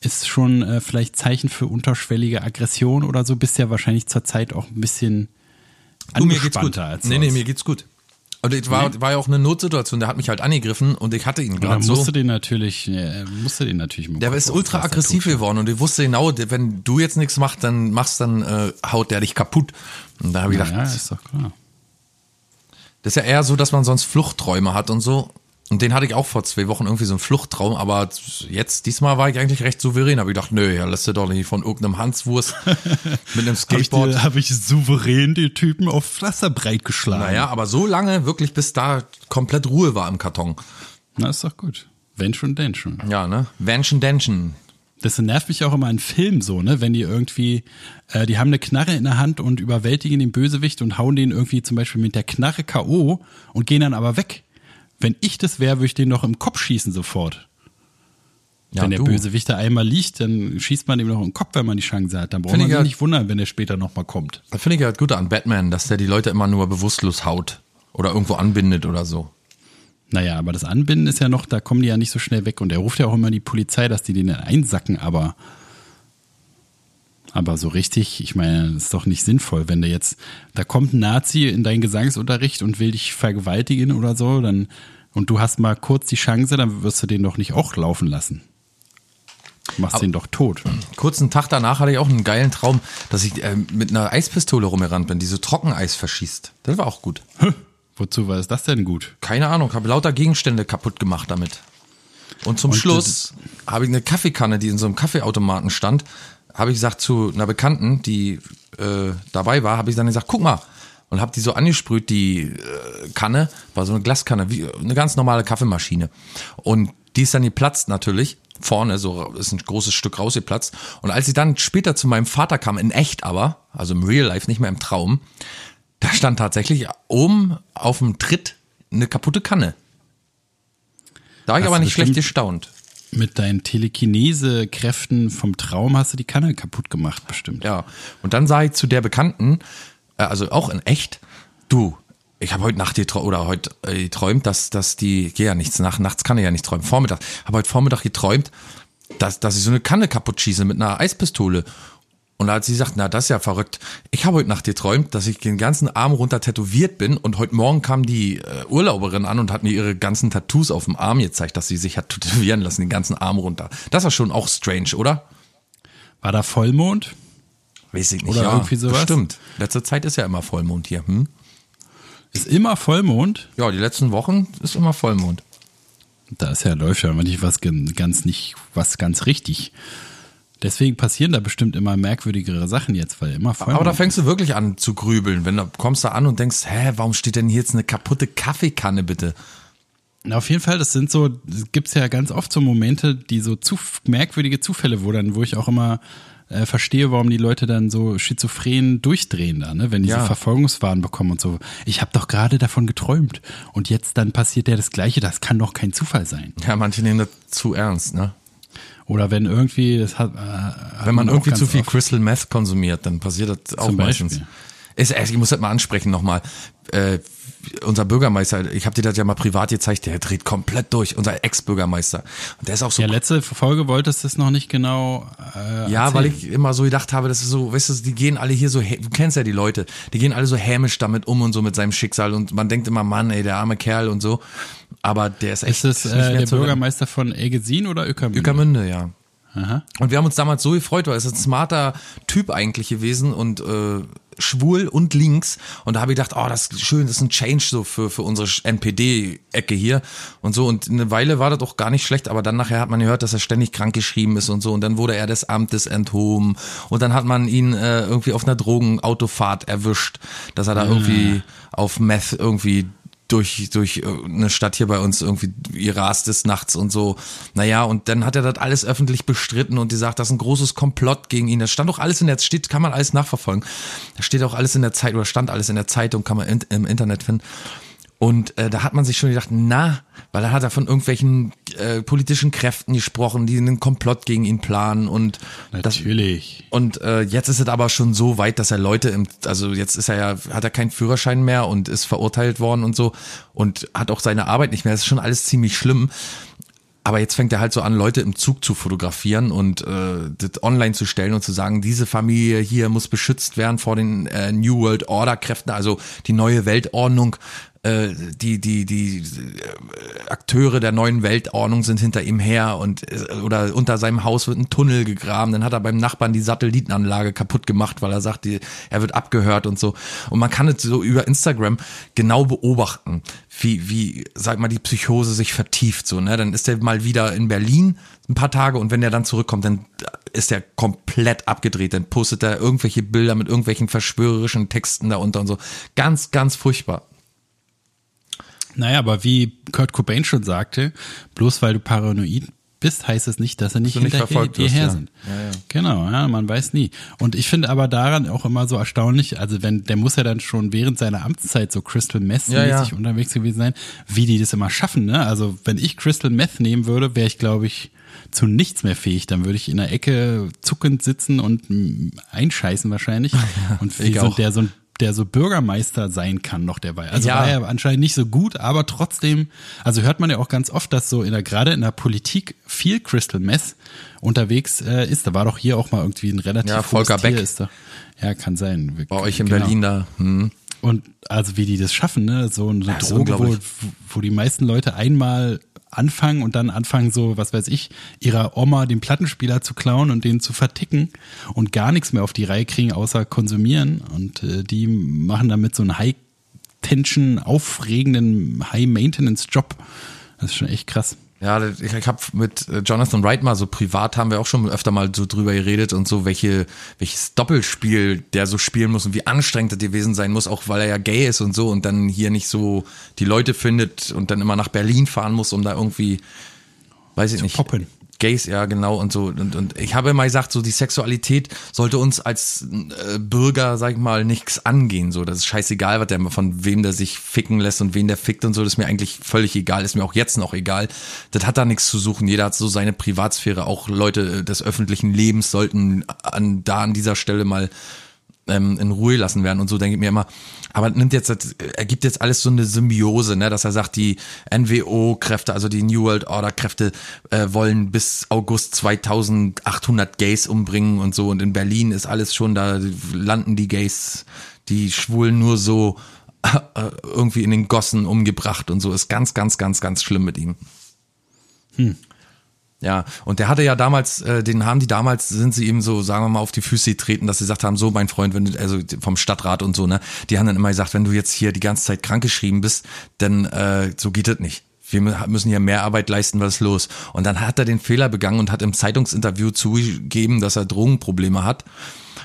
ist schon äh, vielleicht Zeichen für unterschwellige Aggression oder so. Bist ja wahrscheinlich zurzeit auch ein bisschen Du, mir geht's gut. als Nee, nee, mir geht's gut. Und es war, war ja auch eine Notsituation, der hat mich halt angegriffen und ich hatte ihn gerade so. musst du den natürlich, äh, musst du den natürlich Der Kopf ist ultra aggressiv geworden und ich wusste genau, wenn du jetzt nichts machst, dann machst, dann äh, haut der dich kaputt. Und da habe ich Ja, gedacht, ja, ist doch klar. Das ist ja eher so, dass man sonst Fluchtträume hat und so. Und den hatte ich auch vor zwei Wochen irgendwie so einen Fluchttraum, aber jetzt, diesmal war ich eigentlich recht souverän. Habe ich gedacht, nö, ja, lässt du doch nicht von irgendeinem Hanswurst mit einem Habe ich, Skateboard. hab ich souverän den Typen auf Pflaster breit geschlagen. naja, aber so lange, wirklich bis da komplett Ruhe war im Karton. Na, ist doch gut. Wenn schon, denn schon. Ja, ne? Vention Dention. Das nervt mich auch immer in Filmen so, ne? Wenn die irgendwie, äh, die haben eine Knarre in der Hand und überwältigen den Bösewicht und hauen den irgendwie zum Beispiel mit der Knarre K.O. und gehen dann aber weg. Wenn ich das wäre, würde ich den noch im Kopf schießen sofort. Ja, wenn der du. Bösewicht da einmal liegt, dann schießt man dem noch im Kopf, wenn man die Chance hat. Dann braucht Finde man ich sich ja- nicht wundern, wenn der später nochmal kommt. Das finde ich ja das Gute an Batman, dass der die Leute immer nur bewusstlos haut oder irgendwo anbindet oder so. Naja, aber das Anbinden ist ja noch, da kommen die ja nicht so schnell weg. Und er ruft ja auch immer die Polizei, dass die den dann einsacken, aber, aber so richtig, ich meine, das ist doch nicht sinnvoll, wenn der jetzt, da kommt ein Nazi in deinen Gesangsunterricht und will dich vergewaltigen oder so, dann, und du hast mal kurz die Chance, dann wirst du den doch nicht auch laufen lassen. Du machst Aber- den doch tot. Kurzen Tag danach hatte ich auch einen geilen Traum, dass ich äh, mit einer Eispistole rumgerannt bin, die so Trockeneis verschießt. Das war auch gut. Wozu war es das denn gut? Keine Ahnung, habe lauter Gegenstände kaputt gemacht damit. Und zum Und Schluss habe ich eine Kaffeekanne, die in so einem Kaffeeautomaten stand, habe ich gesagt zu einer Bekannten, die äh, dabei war, habe ich dann gesagt, guck mal. Und habe die so angesprüht, die äh, Kanne, war so eine Glaskanne, wie eine ganz normale Kaffeemaschine. Und die ist dann geplatzt natürlich, vorne, so ist ein großes Stück rausgeplatzt. Und als ich dann später zu meinem Vater kam, in echt aber, also im Real Life, nicht mehr im Traum, da stand tatsächlich oben auf dem Tritt eine kaputte Kanne. Da war ich aber nicht schlecht gestaunt. Mit deinen Telekinese-Kräften vom Traum hast du die Kanne kaputt gemacht, bestimmt. Ja. Und dann sah ich zu der Bekannten, äh, also auch in echt, du, ich habe heute Nacht geträumt, oder heute äh, geträumt, dass, dass die, ich gehe ja nichts nach, nachts kann ich ja nicht träumen, Vormittag, habe heute Vormittag geträumt, dass, dass ich so eine Kanne kaputt schieße mit einer Eispistole. Und als sie sagt, na, das ist ja verrückt. Ich habe heute Nacht geträumt, dass ich den ganzen Arm runter tätowiert bin und heute Morgen kam die äh, Urlauberin an und hat mir ihre ganzen Tattoos auf dem Arm gezeigt, dass sie sich hat tätowieren lassen, den ganzen Arm runter. Das war schon auch strange, oder? War da Vollmond? Weiß ich nicht. Oder ja, irgendwie sowas? Bestimmt. Letzte Zeit ist ja immer Vollmond hier. Hm? Ist immer Vollmond? Ja, die letzten Wochen ist immer Vollmond. Da ist ja, läuft ja nicht was ganz nicht, was ganz richtig. Deswegen passieren da bestimmt immer merkwürdigere Sachen jetzt, weil immer Vollmond. Aber da fängst du wirklich an zu grübeln, wenn du kommst da an und denkst, hä, warum steht denn hier jetzt eine kaputte Kaffeekanne bitte? Na, auf jeden Fall, das sind so, gibt es ja ganz oft so Momente, die so zu, merkwürdige Zufälle, wo dann, wo ich auch immer äh, verstehe, warum die Leute dann so schizophren durchdrehen da, ne? wenn die Ja. so Verfolgungswahn bekommen und so. Ich habe doch gerade davon geträumt und jetzt dann passiert ja das Gleiche, das kann doch kein Zufall sein. Ja, manche nehmen das zu ernst, ne? Oder wenn irgendwie, das hat, äh, Wenn man auch irgendwie zu viel oft. Crystal Meth konsumiert, dann passiert das auch Zum meistens. Beispiel. Ist, ich muss das mal ansprechen nochmal. Äh, unser Bürgermeister, ich habe dir das ja mal privat gezeigt, der dreht komplett durch, unser Ex-Bürgermeister. Und der ist auch so Ja, letzte Folge wolltest du es noch nicht genau. Äh, Ja, erzählen. weil ich immer so gedacht habe, das ist so, weißt du, die gehen alle hier so, du kennst ja die Leute, die gehen alle so hämisch damit um und so mit seinem Schicksal und man denkt immer, Mann, ey, der arme Kerl und so. Aber der ist echt Ist es äh, der. Bürgermeister von Elgesin oder Ueckermünde? Ueckermünde, ja. Aha. Und wir haben uns damals so gefreut, weil er ist ein smarter Typ eigentlich gewesen und äh, schwul und links. Und da habe ich gedacht, oh, das ist schön, das ist ein Change so für, für unsere NPD-Ecke hier und so. Und eine Weile war das auch gar nicht schlecht, aber dann nachher hat man gehört, dass er ständig krank geschrieben ist und so. Und dann wurde er des Amtes enthoben. Und dann hat man ihn äh, irgendwie auf einer Drogenautofahrt erwischt, dass er da irgendwie auf Meth irgendwie durch, durch äh, eine Stadt hier bei uns irgendwie ihr rast des Nachts und so. Naja, und dann hat er das alles öffentlich bestritten und die sagt, das ist ein großes Komplott gegen ihn. Das stand doch alles in der, steht, kann man alles nachverfolgen. Da steht auch alles in der Zeit oder stand alles in der Zeitung, kann man in, im Internet finden. Und äh, da hat man sich schon gedacht, na, weil da hat er von irgendwelchen äh, politischen Kräften gesprochen, die einen Komplott gegen ihn planen und das, Natürlich. und äh, jetzt ist es aber schon so weit, dass er Leute im, also jetzt ist er ja, hat er keinen Führerschein mehr und ist verurteilt worden und so und hat auch seine Arbeit nicht mehr. Das ist schon alles ziemlich schlimm. Aber jetzt fängt er halt so an, Leute im Zug zu fotografieren und äh, das online zu stellen und zu sagen, diese Familie hier muss beschützt werden vor den äh, New World Order Kräften, also die neue Weltordnung. Äh, die die die äh, Akteure der neuen Weltordnung sind hinter ihm her und äh, oder unter seinem Haus wird ein Tunnel gegraben. Dann hat er beim Nachbarn die Satellitenanlage kaputt gemacht, weil er sagt, die, er wird abgehört und so. Und man kann es so über Instagram genau beobachten, wie wie sag mal die Psychose sich vertieft so. Ne, dann ist er mal wieder in Berlin ein paar Tage und wenn er dann zurückkommt, dann ist er komplett abgedreht. Dann postet er irgendwelche Bilder mit irgendwelchen verschwörerischen Texten darunter und so. Ganz ganz furchtbar. Naja, aber wie Kurt Cobain schon sagte, bloß weil du paranoid bist, heißt es nicht, dass sie nicht nicht hinterher verfolgt dir wirst, ja. sind. Ja, ja. Genau, ja, man weiß nie. Und ich finde aber daran auch immer so erstaunlich, also wenn, der muss ja dann schon während seiner Amtszeit so Crystal Meth-mäßig unterwegs gewesen sein, wie die das immer schaffen, ne? Also wenn ich Crystal Meth nehmen würde, wäre ich, glaube ich, zu nichts mehr fähig. Dann würde ich in der Ecke zuckend sitzen und einscheißen wahrscheinlich. und wie so, der so ein der so Bürgermeister sein kann noch dabei. Also Ja. war er anscheinend nicht so gut, aber trotzdem, also hört man ja auch ganz oft, dass so in der, gerade in der Politik viel Crystal Meth unterwegs äh, ist. Da war doch hier auch mal irgendwie ein relativ Ja, Volker Beck. Ist da. Ja, kann sein. Bei euch in Genau. Berlin da. Hm. Und also wie die das schaffen, ne? So eine Ja, Droge, wo, wo die meisten Leute einmal anfangen und dann anfangen so, was weiß ich, ihrer Oma den Plattenspieler zu klauen und den zu verticken und gar nichts mehr auf die Reihe kriegen, außer konsumieren. Und äh, die machen damit so einen High-Tension, aufregenden High-Maintenance-Job. Das ist schon echt krass. Ja, ich, ich habe mit äh, Jonathan Wright mal so privat haben wir auch schon öfter mal so drüber geredet und so welche welches Doppelspiel der so spielen muss und wie anstrengend das gewesen sein muss, auch weil er ja gay ist und so und dann hier nicht so die Leute findet und dann immer nach Berlin fahren muss, um da irgendwie weiß ich nicht poppen. Gays, ja genau und so und, und ich habe immer gesagt, so die Sexualität sollte uns als äh, Bürger, sag ich mal, nichts angehen, so das ist scheißegal, was der von wem der sich ficken lässt und wen der fickt und so, das ist mir eigentlich völlig egal, ist mir auch jetzt noch egal. Das hat da nichts zu suchen. Jeder hat so seine Privatsphäre, auch Leute des öffentlichen Lebens sollten an da an dieser Stelle mal ähm, in Ruhe lassen werden und so denke ich mir immer, aber nimmt jetzt, das ergibt jetzt alles so eine Symbiose, ne, dass er sagt, die NWO-Kräfte, also die New World Order-Kräfte äh, wollen bis August 2800 Gays umbringen und so. Und in Berlin ist alles schon, da landen die Gays, die Schwulen nur so äh, irgendwie in den Gossen umgebracht und so, ist ganz, ganz, ganz, ganz schlimm mit ihm. Ja, und der hatte ja damals, äh, den haben die damals, sind sie ihm so, sagen wir mal, auf die Füße getreten, dass sie gesagt haben, so mein Freund, wenn du, also vom Stadtrat und so, ne, die haben dann immer gesagt, wenn du jetzt hier die ganze Zeit krankgeschrieben bist, dann äh, so geht das nicht. Wir mü- müssen hier mehr Arbeit leisten, was ist los? Und dann hat er den Fehler begangen und hat im Zeitungsinterview zugegeben, dass er Drogenprobleme hat.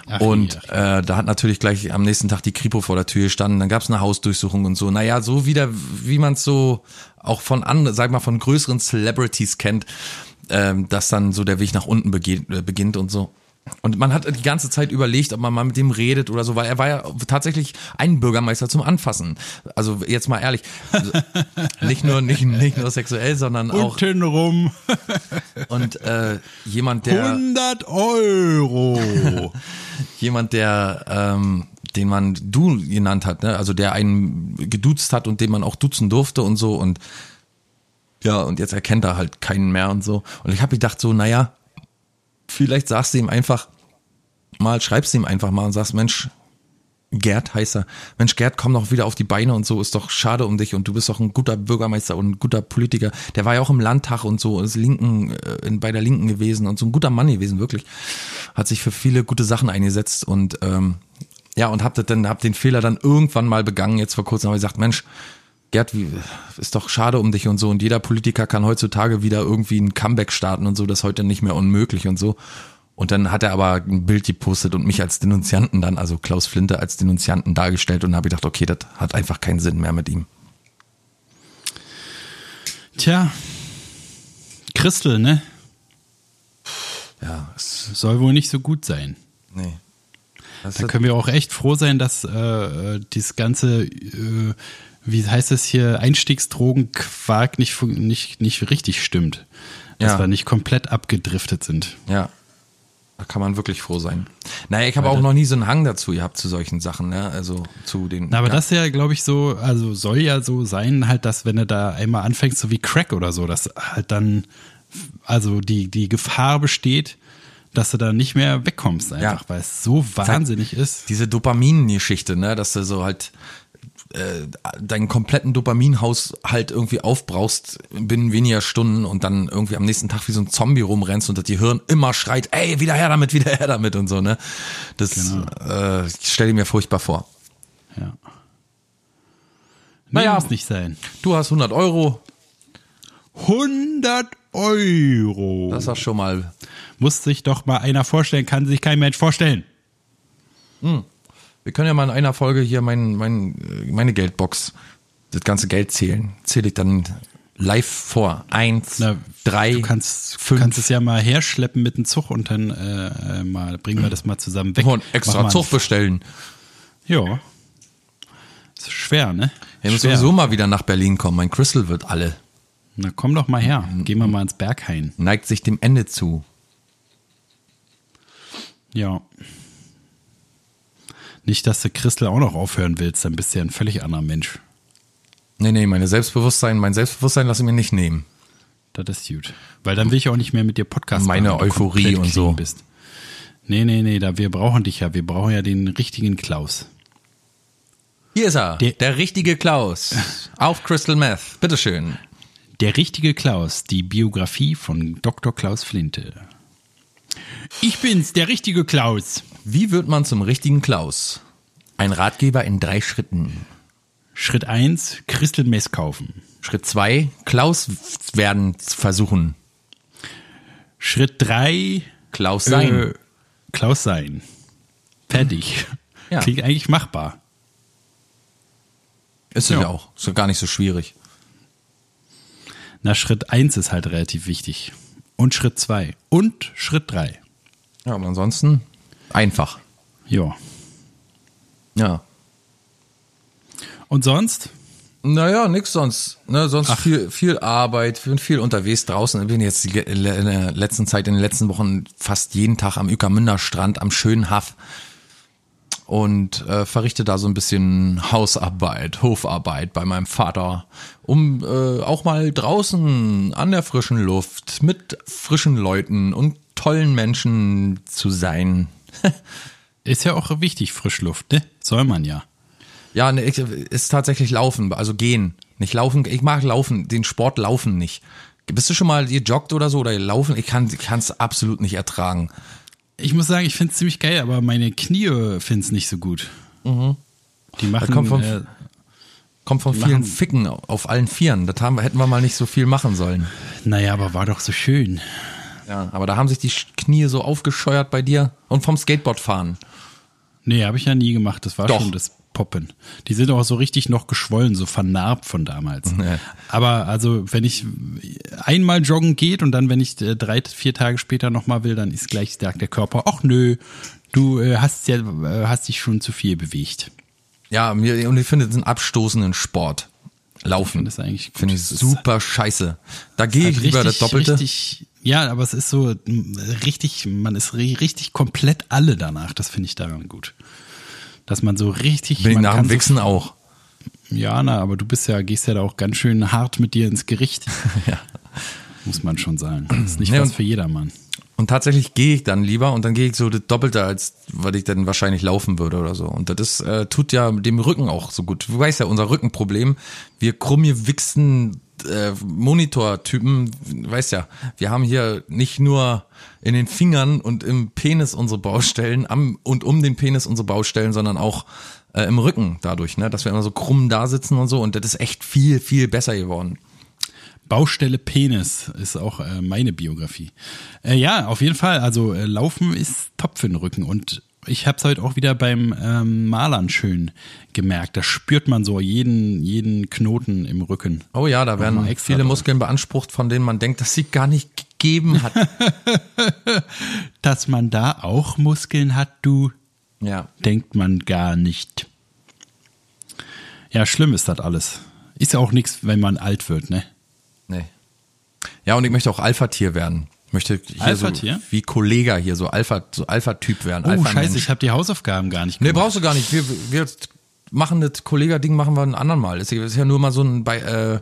Ach, und äh, da hat natürlich gleich am nächsten Tag die Kripo vor der Tür gestanden, dann gab's eine Hausdurchsuchung und so. Naja, so wieder, wie man es so auch von anderen, sag mal, von größeren Celebrities kennt, ähm, dass dann so der Weg nach unten äh, beginnt und so. Und man hat die ganze Zeit überlegt, ob man mal mit dem redet oder so, weil er war ja tatsächlich ein Bürgermeister zum Anfassen. Also jetzt mal ehrlich, also nicht nur nicht, nicht nur sexuell, sondern auch Untenrum und äh, jemand der 100 Euro. jemand, der, ähm, den man du genannt hat, ne? also der einen geduzt hat und den man auch duzen durfte und so und ja, und jetzt erkennt er halt keinen mehr und so. Und ich habe gedacht so, naja, vielleicht sagst du ihm einfach mal, schreibst du ihm einfach mal und sagst, Mensch, Gerd heißt er. Mensch, Gerd, komm doch wieder auf die Beine und so, ist doch schade um dich und du bist doch ein guter Bürgermeister und ein guter Politiker. Der war ja auch im Landtag und so, ist Linken, äh, bei der Linken gewesen und so ein guter Mann gewesen, wirklich. Hat sich für viele gute Sachen eingesetzt und ähm, ja, und hab, das dann, hab den Fehler dann irgendwann mal begangen, jetzt vor kurzem, habe ich gesagt, Mensch, Gerd, wie, ist doch schade um dich und so. Und jeder Politiker kann heutzutage wieder irgendwie ein Comeback starten und so, das ist heute nicht mehr unmöglich und so. Und dann hat er aber ein Bild gepostet und mich als Denunzianten dann, also Klaus Flinte als Denunzianten dargestellt und habe gedacht, okay, das hat einfach keinen Sinn mehr mit ihm. Tja, Christel, ne? Ja, es, Soll wohl nicht so gut sein. nee. Das Da können wir auch echt froh sein, dass äh, äh, dieses ganze, äh, wie heißt es hier, Einstiegsdrogenquark nicht, nicht, nicht richtig stimmt. Dass Ja. wir nicht komplett abgedriftet sind. ja, da kann man wirklich froh sein. Naja, ich habe auch das- noch nie so einen Hang dazu gehabt zu solchen Sachen, ne? Also zu den. Na, aber ja. das ist ja, glaube ich, so, also soll ja so sein, halt, dass wenn du da einmal anfängst, so wie Crack oder so, dass halt dann, also die, die Gefahr besteht, dass du da nicht mehr wegkommst, einfach, Ja. weil es so wahnsinnig ist. diese Dopamin-Geschichte, ne, dass du so halt äh, deinen kompletten Dopaminhaushalt irgendwie aufbrauchst binnen weniger Stunden und dann irgendwie am nächsten Tag wie so ein Zombie rumrennst und das Gehirn immer schreit, ey, wieder her damit, wieder her damit und so, ne? Das Genau. äh, ich stell dir mir furchtbar vor. Ja. Naja. Muss nicht sein. Du hast 100 Euro, 100 Euro. das ist schon mal, Muss sich doch mal einer vorstellen, kann sich kein Mensch vorstellen. Wir können ja mal in einer Folge hier mein, mein, äh, meine Geldbox, das ganze Geld zählen. Zähle ich dann live vor. Eins, Na, drei, Du kannst, fünf. kannst es ja mal herschleppen mit dem Zug und dann äh, äh, mal bringen wir das mal zusammen weg. und extra Zug bestellen. Ja. Ist schwer, ne? Muss schwer. sowieso mal wieder nach Berlin kommen. Mein Crystal wird alle. Na komm doch mal her. Gehen wir mal ins Berghain. Neigt sich dem Ende zu. Ja. Nicht, dass du Christel auch noch aufhören willst, dann bist du ja ein völlig anderer Mensch. Nee, nee, meine Selbstbewusstsein, mein Selbstbewusstsein lasse ich mir nicht nehmen. Das ist gut. Weil dann will ich auch nicht mehr mit dir Podcast Meine machen, Euphorie und so. Bist. Nee, nee, nee, da, wir brauchen dich ja. Wir brauchen ja den richtigen Klaus. Hier ist er, Der- der, richtige Klaus. Auf Crystal Meth. Bitteschön. Der richtige Klaus, die Biografie von Dr. Klaus Flinte. Ich bin's, der richtige Klaus. Wie wird man zum richtigen Klaus? Ein Ratgeber in drei Schritten. Schritt eins: Crystal Mess kaufen. Schritt zwei, Klaus werden versuchen. Schritt drei: Klaus sein. Äh, Klaus sein. Fertig. Ja. Klingt eigentlich machbar. ist es ja. ja auch. Ist ja gar nicht so schwierig. Na, Schritt eins ist halt relativ wichtig. Und Schritt zwei Und Schritt drei Ja, und ansonsten einfach. Ja. Ja. Und sonst? Naja, nix sonst. Ne, sonst viel, viel Arbeit, bin viel unterwegs draußen. Ich bin jetzt in der letzten Zeit, in den letzten Wochen fast jeden Tag am Ueckermünder Strand, am schönen Haff und äh, verrichte da so ein bisschen Hausarbeit, Hofarbeit bei meinem Vater, um äh, auch mal draußen an der frischen Luft mit frischen Leuten und tollen Menschen zu sein. Ist ja auch wichtig, Frischluft, ne? Soll man ja. Ja, ne, ich, ist tatsächlich Laufen, also gehen. Nicht laufen, ich mag Laufen, den Sport Laufen nicht. Bist du schon mal gejoggt oder so oder gelaufen? Ich kann es absolut nicht ertragen. Ich muss sagen, ich finde es ziemlich geil, aber meine Knie finden es nicht so gut. Die machen. Das kommt vom- äh, Kommt von Die vielen machen- Ficken auf allen Vieren. Das haben, hätten wir mal nicht so viel machen sollen. naja, aber war doch so schön. Ja, aber da haben sich die Knie so aufgescheuert bei dir und vom Skateboard fahren. Nee, habe ich ja nie gemacht. Das war Doch. schon das Poppen. Die sind auch so richtig noch geschwollen, so vernarbt von damals. Ja. Aber also, wenn ich einmal joggen geht und dann, wenn ich äh, drei, vier Tage später nochmal will, dann ist gleich sagt der Körper, ach nö, du äh, hast ja, äh, hast dich schon zu viel bewegt. Ja, und ich finde, das ist ein abstoßenden Sport. Laufen. Das ist eigentlich. Finde ich super scheiße. Da gehe ich lieber das Doppelte. Richtig, ja, aber es ist so richtig, man ist ri- richtig komplett alle danach. Das finde ich daran gut. Dass man so richtig. Bin ich nach kann dem Wichsen auch. So, ja, na, aber du bist ja, gehst ja da auch ganz schön hart mit dir ins Gericht. Ja. Muss man schon sagen. Das ist nicht Nee, was und- für jedermann. Und tatsächlich gehe ich dann lieber und dann gehe ich so das Doppelte, als was ich dann wahrscheinlich laufen würde oder so. Und das äh, tut ja dem Rücken auch so gut. Du weißt ja, unser Rückenproblem, wir krumme wichsen äh, Monitortypen, weißt ja, wir haben hier nicht nur in den Fingern und im Penis unsere Baustellen, am und um den Penis unsere Baustellen, sondern auch äh, im Rücken dadurch, ne, dass wir immer so krumm da sitzen und so. Und das ist echt viel, viel besser geworden. Baustelle Penis ist auch äh, meine Biografie. Äh, ja, auf jeden Fall. Also äh, Laufen ist top für den Rücken und ich habe es heute auch wieder beim ähm, Malern schön gemerkt. Da spürt man so jeden jeden Knoten im Rücken. Oh ja, da werden viele drauf. Muskeln beansprucht, von denen man denkt, dass sie gar nicht gegeben hat. Dass man da auch Muskeln hat, du, ja. denkt man gar nicht. Ja, schlimm ist das alles. Ist ja auch nichts, wenn man alt wird, ne? Nee. Ja, und ich möchte auch Alpha-Tier werden. Ich möchte hier so wie Kollega hier so Alpha, so Alpha-Typ werden. Oh, Alpha scheiße, ich habe die Hausaufgaben gar nicht Nee, gemacht. brauchst du gar nicht. Wir, wir machen das Kollega-Ding machen wir ein andermal. Es ist ja nur mal so ein, bei, äh,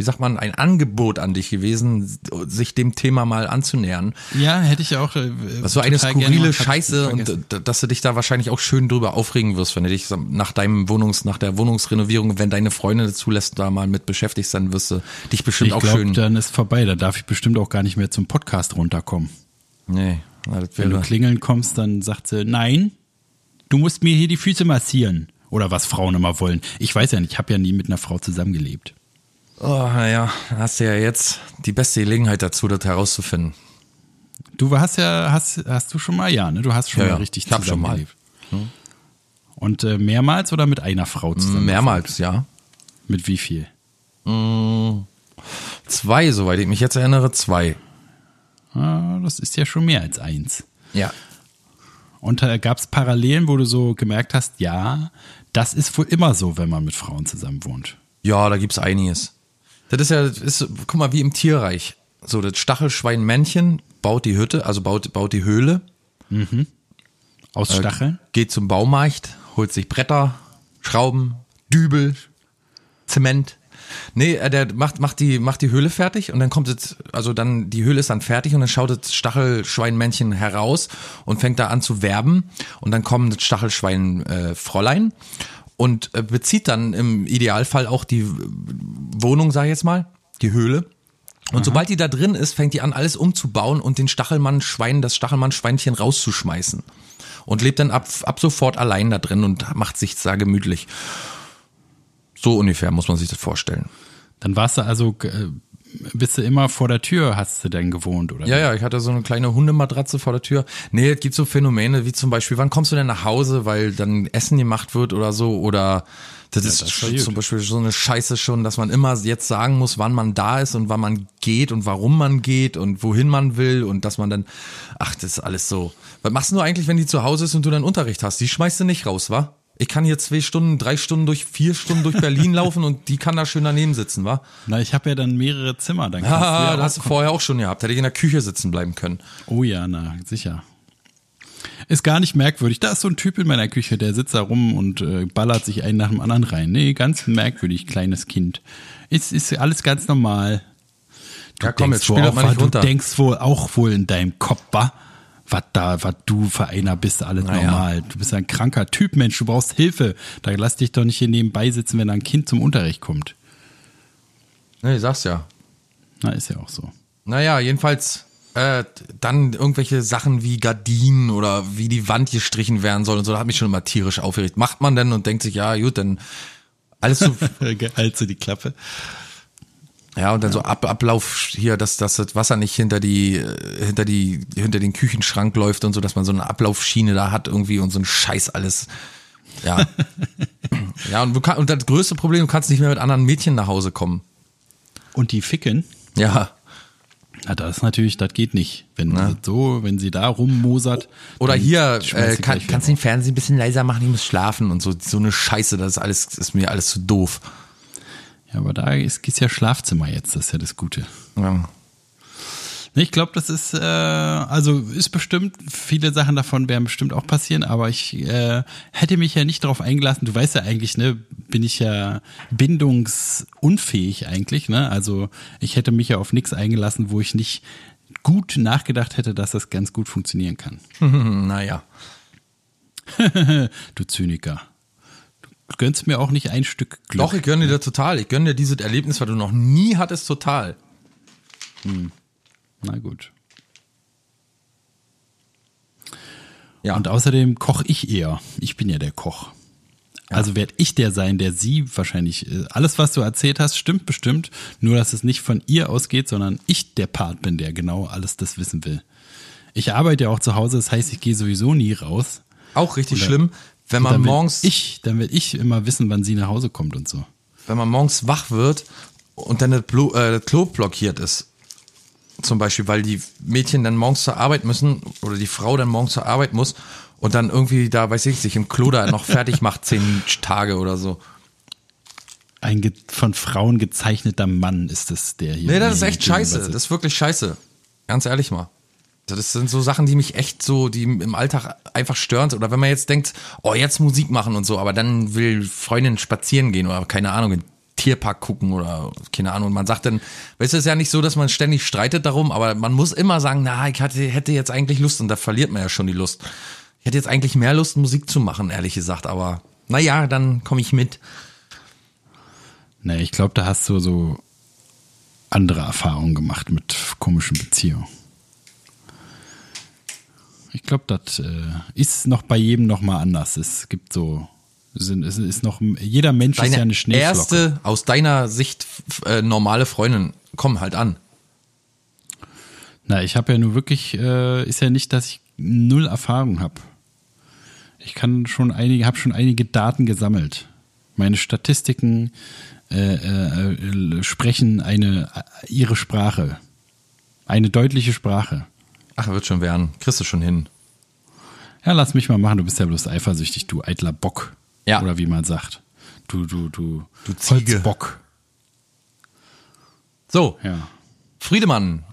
wie sagt man, ein Angebot an dich gewesen, sich dem Thema mal anzunähern. ja, hätte ich auch. Äh, Das war eine skurrile Scheiße und d- dass du dich da wahrscheinlich auch schön drüber aufregen wirst, wenn du dich nach deinem Wohnungs, nach der Wohnungsrenovierung, wenn deine Freundin zulässt, da mal mit beschäftigt sein wirst du dich bestimmt Ich auch glaube, schön. dann ist vorbei. Da darf ich bestimmt auch gar nicht mehr zum Podcast runterkommen. Nee, na, Wenn du klingeln kommst, dann sagt sie, nein, du musst mir hier die Füße massieren. Oder was Frauen immer wollen. Ich weiß ja nicht, ich habe ja nie mit einer Frau zusammengelebt. Oh, naja, hast du ja jetzt die beste Gelegenheit dazu, das herauszufinden. Du hast ja, hast, hast du schon mal, ja, ne? Du hast schon Ja, mal richtig ich hab schon mal. zusammengelebt. Und äh, mehrmals oder mit einer Frau zusammen? Mehrmals, ja. Mit wie viel? Zwei, soweit ich mich jetzt erinnere, zwei. Ah, das ist ja schon mehr als eins. Ja. Und äh, gab es Parallelen, wo du so gemerkt hast, ja, das ist wohl immer so, wenn man mit Frauen zusammen wohnt. Ja, da gibt's einiges. Das ist ja, das ist, guck mal, wie im Tierreich. So, das Stachelschweinmännchen baut die Hütte, also baut, baut die Höhle, Aus Stacheln? geht zum Baumarkt, holt sich Bretter, Schrauben, Dübel, Zement. Nee, äh, der macht, macht, die, macht die Höhle fertig und dann kommt jetzt, also dann, die Höhle ist dann fertig und dann schaut das Stachelschweinmännchen heraus und fängt da an zu werben und dann kommt das Stachelschwein äh, Fräulein und äh, bezieht dann im Idealfall auch die Wohnung, sag ich jetzt mal, die Höhle. Und sobald die da drin ist, fängt die an, alles umzubauen und den Stachelmann-Schwein, das Stachelmann-Schweinchen rauszuschmeißen. Und lebt dann ab, ab sofort allein da drin und macht sich da gemütlich. So ungefähr muss man sich das vorstellen. Dann warst du also, äh, bist du immer vor der Tür, hast du denn gewohnt, oder? Ja, ja, ich hatte so eine kleine Hundematratze vor der Tür. Nee, es gibt so Phänomene wie zum Beispiel, wann kommst du denn nach Hause, weil dann Essen gemacht wird oder so oder das ist das gut. zum Beispiel so eine Scheiße schon, dass man immer jetzt sagen muss, wann man da ist und wann man geht und warum man geht und wohin man will und dass man dann, ach, das ist alles so. Was machst du eigentlich, wenn die zu Hause ist und du dann Unterricht hast? Die schmeißt du nicht raus, wa? Ich kann hier zwei Stunden, drei Stunden durch, vier Stunden durch Berlin laufen und die kann da schön daneben sitzen, wa? Na, ich habe ja dann mehrere Zimmer. Dann kannst du Ah, ja das hast du vorher auch schon gehabt. Hätte ich in der Küche sitzen bleiben können. Oh ja, na, sicher. Ist gar nicht merkwürdig. Da ist so ein Typ in meiner Küche, der sitzt da rum und äh, ballert sich einen nach dem anderen rein. Nee, ganz merkwürdig, kleines Kind. Ist, ist alles ganz normal. Du Ja, komm, denkst jetzt spiel doch mal nicht du denkst wohl auch wohl in deinem Kopf, wa? Was da, was du für einer bist, alles Na ja. normal. Du bist ein kranker Typ, Mensch, du brauchst Hilfe. Da lass dich doch nicht hier nebenbei sitzen, wenn da ein Kind zum Unterricht kommt. Nee, sag's ja. Na, ist ja auch so. Naja, jedenfalls äh, dann irgendwelche Sachen wie Gardinen oder wie die Wand gestrichen werden soll und so, da hat mich schon immer tierisch aufgeregt. Macht man denn und denkt sich, ja, gut, dann alles so, Halt die Klappe. Ja, und dann so Ab Ablauf hier, dass, dass das Wasser nicht hinter die, äh, hinter die, hinter den Küchenschrank läuft und so, dass man so eine Ablaufschiene da hat irgendwie und so ein Scheiß alles. Ja. ja, und, kann, und das größte Problem, du kannst nicht mehr mit anderen Mädchen nach Hause kommen. Und die ficken? Ja. Ja, das ist natürlich, das geht nicht. Wenn sie so, wenn sie da rummosert. Oder hier, äh, kann, kannst du den Fernseher ein bisschen leiser machen, ich muss schlafen und so, so eine Scheiße, das ist alles, ist mir alles zu doof. Ja, aber da ist, ist ja Schlafzimmer jetzt, das ist ja das Gute. Ja. Ich glaube, das ist, äh, also ist bestimmt, viele Sachen davon werden bestimmt auch passieren, aber ich äh, hätte mich ja nicht darauf eingelassen. Du weißt ja eigentlich, ne, bin ich ja bindungsunfähig eigentlich, ne? Also ich hätte mich ja auf nichts eingelassen, wo ich nicht gut nachgedacht hätte, dass das ganz gut funktionieren kann. Naja. Du Zyniker. Du gönnst mir auch nicht ein Stück Glück. Doch, ich gönne dir total. Ich gönne dir dieses Erlebnis, was du noch nie hattest, total. Na gut. Ja. Und außerdem koche ich eher. Ich bin ja der Koch. Also werde ich der sein, der sie wahrscheinlich. äh, Alles, was du erzählt hast, stimmt bestimmt. Nur, dass es nicht von ihr ausgeht, sondern ich der Part bin, der genau alles das wissen will. Ich arbeite ja auch zu Hause, das heißt, ich gehe sowieso nie raus. Auch richtig Oder- schlimm, wenn man morgens, Ich, dann will ich immer wissen, wann sie nach Hause kommt und so. wenn man morgens wach wird und dann das, Blo äh, das Klo blockiert ist. Zum Beispiel, weil die Mädchen dann morgens zur Arbeit müssen oder die Frau dann morgens zur Arbeit muss und dann irgendwie da, weiß ich, sich im Klo da noch fertig macht, zehn Tage oder so. Ein von Frauen gezeichneter Mann ist es, der hier. Nee, das ist echt scheiße. Das ist wirklich scheiße. Ganz ehrlich mal. Das sind so Sachen, die mich echt so, die im Alltag einfach stören. Oder wenn man jetzt denkt, oh, jetzt Musik machen und so, aber dann will Freundin spazieren gehen oder keine Ahnung, in den Tierpark gucken oder keine Ahnung. Und man sagt dann, weißt du, es ist ja nicht so, dass man ständig streitet darum, aber man muss immer sagen, na, ich hatte, hätte jetzt eigentlich Lust und da verliert man ja schon die Lust. Ich hätte jetzt eigentlich mehr Lust, Musik zu machen, ehrlich gesagt, aber naja, dann komme ich mit. Nee, ich glaube, da hast du so andere Erfahrungen gemacht mit komischen Beziehungen. Ich glaube, das äh, ist noch bei jedem noch mal anders. Es gibt so, sind, es ist noch, jeder Mensch ist ja Deine eine Schneeflocke. erste, aus deiner Sicht äh, normale Freundin, komm halt an. Na, ich habe ja nur wirklich, äh, ist ja nicht, dass ich null Erfahrung habe. Ich kann schon einige, habe schon einige Daten gesammelt. Meine Statistiken äh, äh, sprechen eine äh, ihre Sprache. Eine deutliche Sprache. Ach, wird schon werden. Kriegst du schon hin. Ja, lass mich mal machen, du bist ja bloß eifersüchtig, du eitler Bock. Ja. Oder wie man sagt. Du, du, du, Du Ziege. Holzbock. So, Ja. Friedemann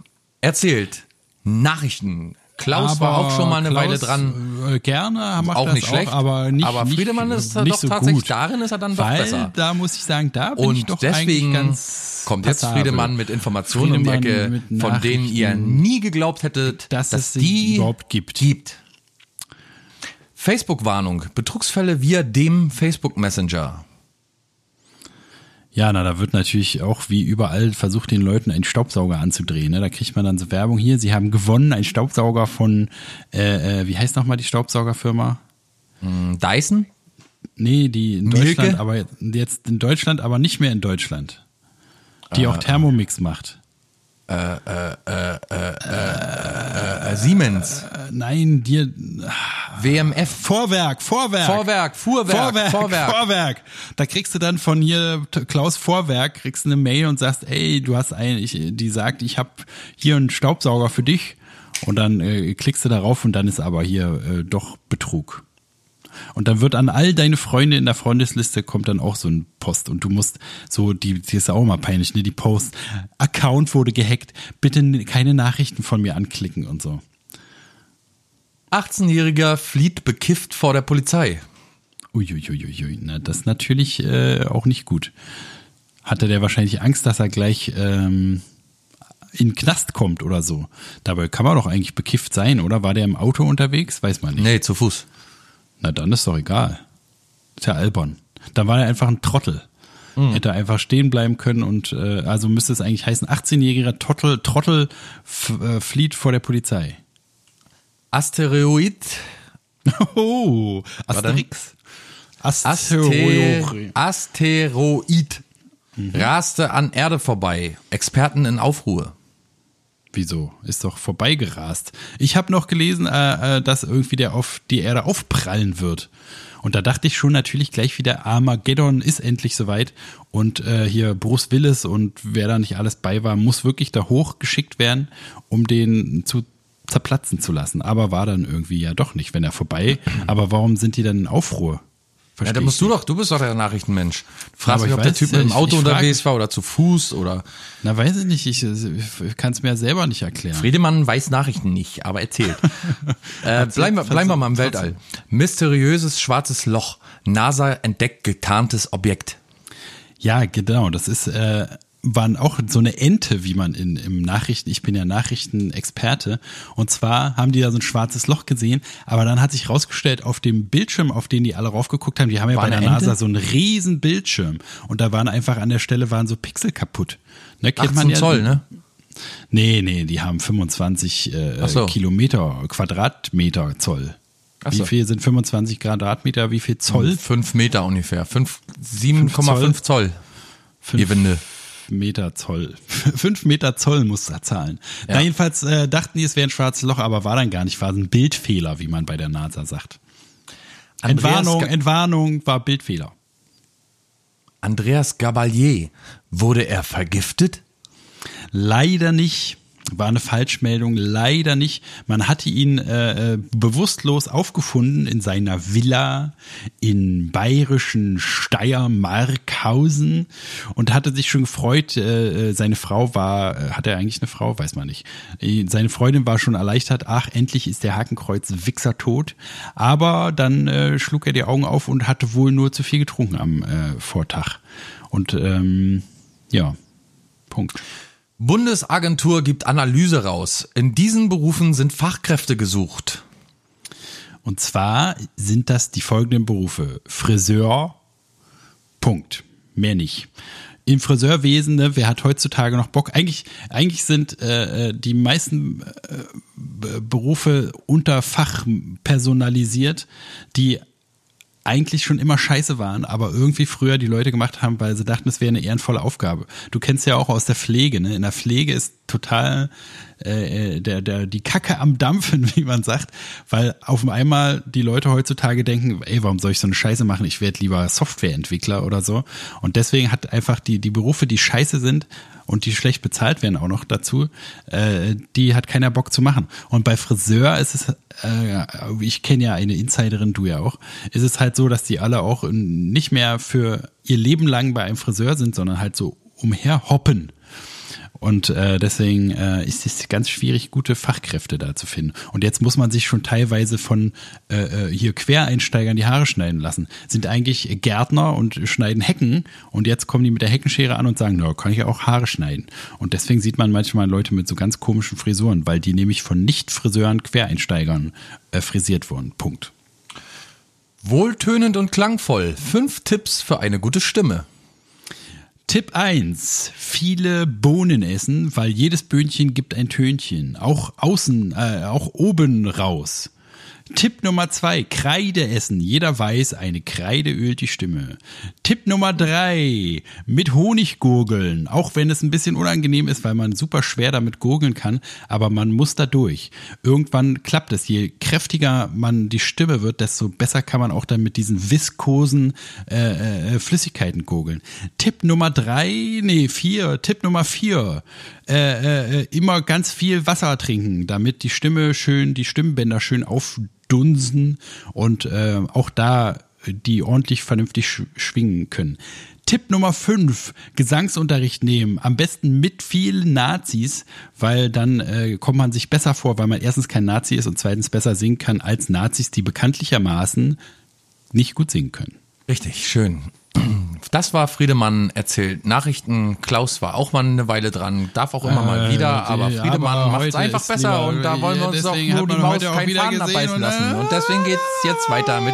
erzählt Nachrichten. Klaus war auch schon mal eine Klaus, Weile dran. Äh, gerne, macht Auch das nicht schlecht. Auch, aber nicht, Aber nicht, Friedemann ist nicht doch so tatsächlich, gut. darin ist er dann doch Weil, besser. da muss ich sagen, da bin ich Und doch deswegen eigentlich ganz kommt jetzt passabel. Friedemann mit Informationen um die Ecke, von denen ihr nie geglaubt hättet, Dass dass, es sie die überhaupt gibt. gibt. Facebook-Warnung. Betrugsfälle via dem Facebook Messenger. Ja, na, da wird natürlich auch wie überall versucht, den Leuten einen Staubsauger anzudrehen. Ne? Da kriegt man dann so Werbung hier. Sie haben gewonnen, ein Staubsauger von, äh, äh, wie heißt nochmal die Staubsaugerfirma? Hm, Dyson? Nee, die in Mielke? Deutschland, aber jetzt in Deutschland, aber nicht mehr in Deutschland. Die Ah. auch Thermomix macht. Äh, Siemens. Äh, nein, dir WMF. Vorwerk, Vorwerk. Vorwerk, Fuhrwerk, Vorwerk, Vorwerk. Vorwerk. Da kriegst du dann von hier Klaus Vorwerk kriegst du eine Mail und sagst, ey, du hast ein, ich, die sagt, ich habe hier einen Staubsauger für dich und dann äh, klickst du darauf und dann ist aber hier äh, doch Betrug. Und dann wird an all deine Freunde in der Freundesliste kommt dann auch so ein Post und du musst so, die, die ist auch mal peinlich, ne, die Post, Account wurde gehackt, bitte keine Nachrichten von mir anklicken und so. 18-Jähriger flieht bekifft vor der Polizei. Uiuiuiui, na, das ist natürlich äh, auch nicht gut. Hatte der wahrscheinlich Angst, dass er gleich ähm, in den Knast kommt oder so. Dabei kann man doch eigentlich bekifft sein, oder? War der im Auto unterwegs? Weiß man nicht. Nee, zu Fuß. Na, dann ist doch egal. Ist ja albern. Dann war er einfach ein Trottel. Hätte einfach stehen bleiben können und äh, also müsste es eigentlich heißen, 18-jähriger Trottel, Trottel äh, flieht vor der Polizei. Asteroid. Oh? Asterix. Aster Asteroid. Asteroid. Raste an Erde vorbei. Experten in Aufruhr. Wieso? Ist doch vorbeigerast. Ich habe noch gelesen, äh, äh, dass irgendwie der auf die Erde aufprallen wird. Und da dachte ich schon natürlich gleich wieder, Armageddon ist endlich soweit. Und äh, hier Bruce Willis und wer da nicht alles bei war, muss wirklich da hochgeschickt werden, um den zu zerplatzen zu lassen. Aber war dann irgendwie ja doch nicht, wenn er vorbei. Aber warum sind die dann in Aufruhr? Ja, Versteh da ich musst du doch, du bist doch der Nachrichtenmensch. Aber mich, ich ob der Typ mit dem Auto ich frag- unterwegs war oder zu Fuß oder. Na, weiß ich nicht. Ich, ich kann es mir ja selber nicht erklären. Friedemann weiß Nachrichten nicht, aber erzählt. äh, bleiben, wir, bleiben wir mal im Weltall. Mysteriöses schwarzes Loch. NASA entdeckt getarntes Objekt. Ja, genau. Das ist äh, waren auch so eine Ente, wie man in im Nachrichten. Ich bin ja Nachrichtenexperte. Und zwar haben die da so ein schwarzes Loch gesehen, aber dann hat sich rausgestellt auf dem Bildschirm, auf den die alle raufgeguckt haben, die haben ja War bei der Ente? NASA so einen riesen Bildschirm und da waren einfach an der Stelle waren so Pixel kaputt. Ne, kennt 18 ja, Zoll, ne? Nee, nee, die haben 25 äh, so. Kilometer, Quadratmeter Zoll. Ach Wie so. viel sind 25 Quadratmeter? Wie viel Zoll? Fünf Meter ungefähr. Fünf- 7,5 Zoll. Fünf Ihr Meter Zoll. Fünf Meter Zoll muss er zahlen. Ja. Na, jedenfalls äh, dachten die, es wäre ein schwarzes Loch, aber war dann gar nicht. War ein Bildfehler, wie man bei der NASA sagt. Andreas Entwarnung, Ga- Entwarnung war Bildfehler. Andreas Gabalier. Wurde er vergiftet? Leider nicht. War eine Falschmeldung, leider nicht. Man hatte ihn äh, äh, bewusstlos aufgefunden in seiner Villa in bayerischen Steiermarkhausen und hatte sich schon gefreut. Äh, äh, seine Frau war, äh, hat er eigentlich eine Frau? Weiß man nicht. Seine Freundin war schon erleichtert. Ach, endlich ist der Hakenkreuz Wichser tot. Aber dann äh, schlug er die Augen auf und hatte wohl nur zu viel getrunken am äh, Vortag. Und ähm, ja, Punkt. Bundesagentur gibt Analyse raus. In diesen Berufen sind Fachkräfte gesucht. Und zwar sind das die folgenden Berufe. Friseur, Punkt. Mehr nicht. Im Friseurwesen, ne, wer hat heutzutage noch Bock? Eigentlich, eigentlich sind äh, äh, die meisten äh, Berufe unter Fach personalisiert, die eigentlich schon immer scheiße waren, aber irgendwie früher die Leute gemacht haben, weil sie dachten, es wäre eine ehrenvolle Aufgabe. Du kennst ja auch aus der Pflege, ne? In der Pflege ist total äh, der, der, die Kacke am Dampfen, wie man sagt, weil auf einmal die Leute heutzutage denken, ey, warum soll ich so eine Scheiße machen? Ich werde lieber Softwareentwickler oder so. Und deswegen hat einfach die, die Berufe, die scheiße sind, und die schlecht bezahlt werden auch noch dazu, äh, die hat keiner Bock zu machen. Und bei Friseur ist es, äh, ich kenne ja eine Insiderin, du ja auch, ist es halt so, dass die alle auch nicht mehr für ihr Leben lang bei einem Friseur sind, sondern halt so umherhoppen. Und äh, deswegen äh, ist es ganz schwierig, gute Fachkräfte da zu finden. Und jetzt muss man sich schon teilweise von äh, hier Quereinsteigern die Haare schneiden lassen. Sind eigentlich Gärtner und schneiden Hecken und jetzt kommen die mit der Heckenschere an und sagen, na, kann ich ja auch Haare schneiden. Und deswegen sieht man manchmal Leute mit so ganz komischen Frisuren, weil die nämlich von Nicht-Friseuren Quereinsteigern äh, frisiert wurden. Punkt. Wohltönend und klangvoll. Fünf Tipps für eine gute Stimme. Tipp 1. Viele Bohnen essen, weil jedes Böhnchen gibt ein Tönchen. Auch außen, äh, auch oben raus. Tipp Nummer zwei, Kreide essen. Jeder weiß, eine Kreide ölt die Stimme. Tipp Nummer drei, mit Honig gurgeln. Auch wenn es ein bisschen unangenehm ist, weil man super schwer damit gurgeln kann, aber man muss da durch. Irgendwann klappt es. Je kräftiger man die Stimme wird, desto besser kann man auch dann mit diesen viskosen äh, äh, Flüssigkeiten gurgeln. Tipp Nummer drei, nee, vier. Tipp Nummer vier, äh, äh, immer ganz viel Wasser trinken, damit die Stimme schön, die Stimmbänder schön aufdunsen und äh, auch da die ordentlich vernünftig sch schwingen können. Tipp Nummer 5, Gesangsunterricht nehmen. Am besten mit vielen Nazis, weil dann äh, kommt man sich besser vor, weil man erstens kein Nazi ist und zweitens besser singen kann als Nazis, die bekanntlichermaßen nicht gut singen können. Richtig, schön. Das war Friedemann erzählt. Nachrichten, Klaus war auch mal eine Weile dran, darf auch immer mal Äh, wieder, die- aber Friedemann macht es einfach besser und da wollen wir uns auch nur die Maus keinen wieder Faden abbeißen lassen. Und deswegen geht's jetzt weiter mit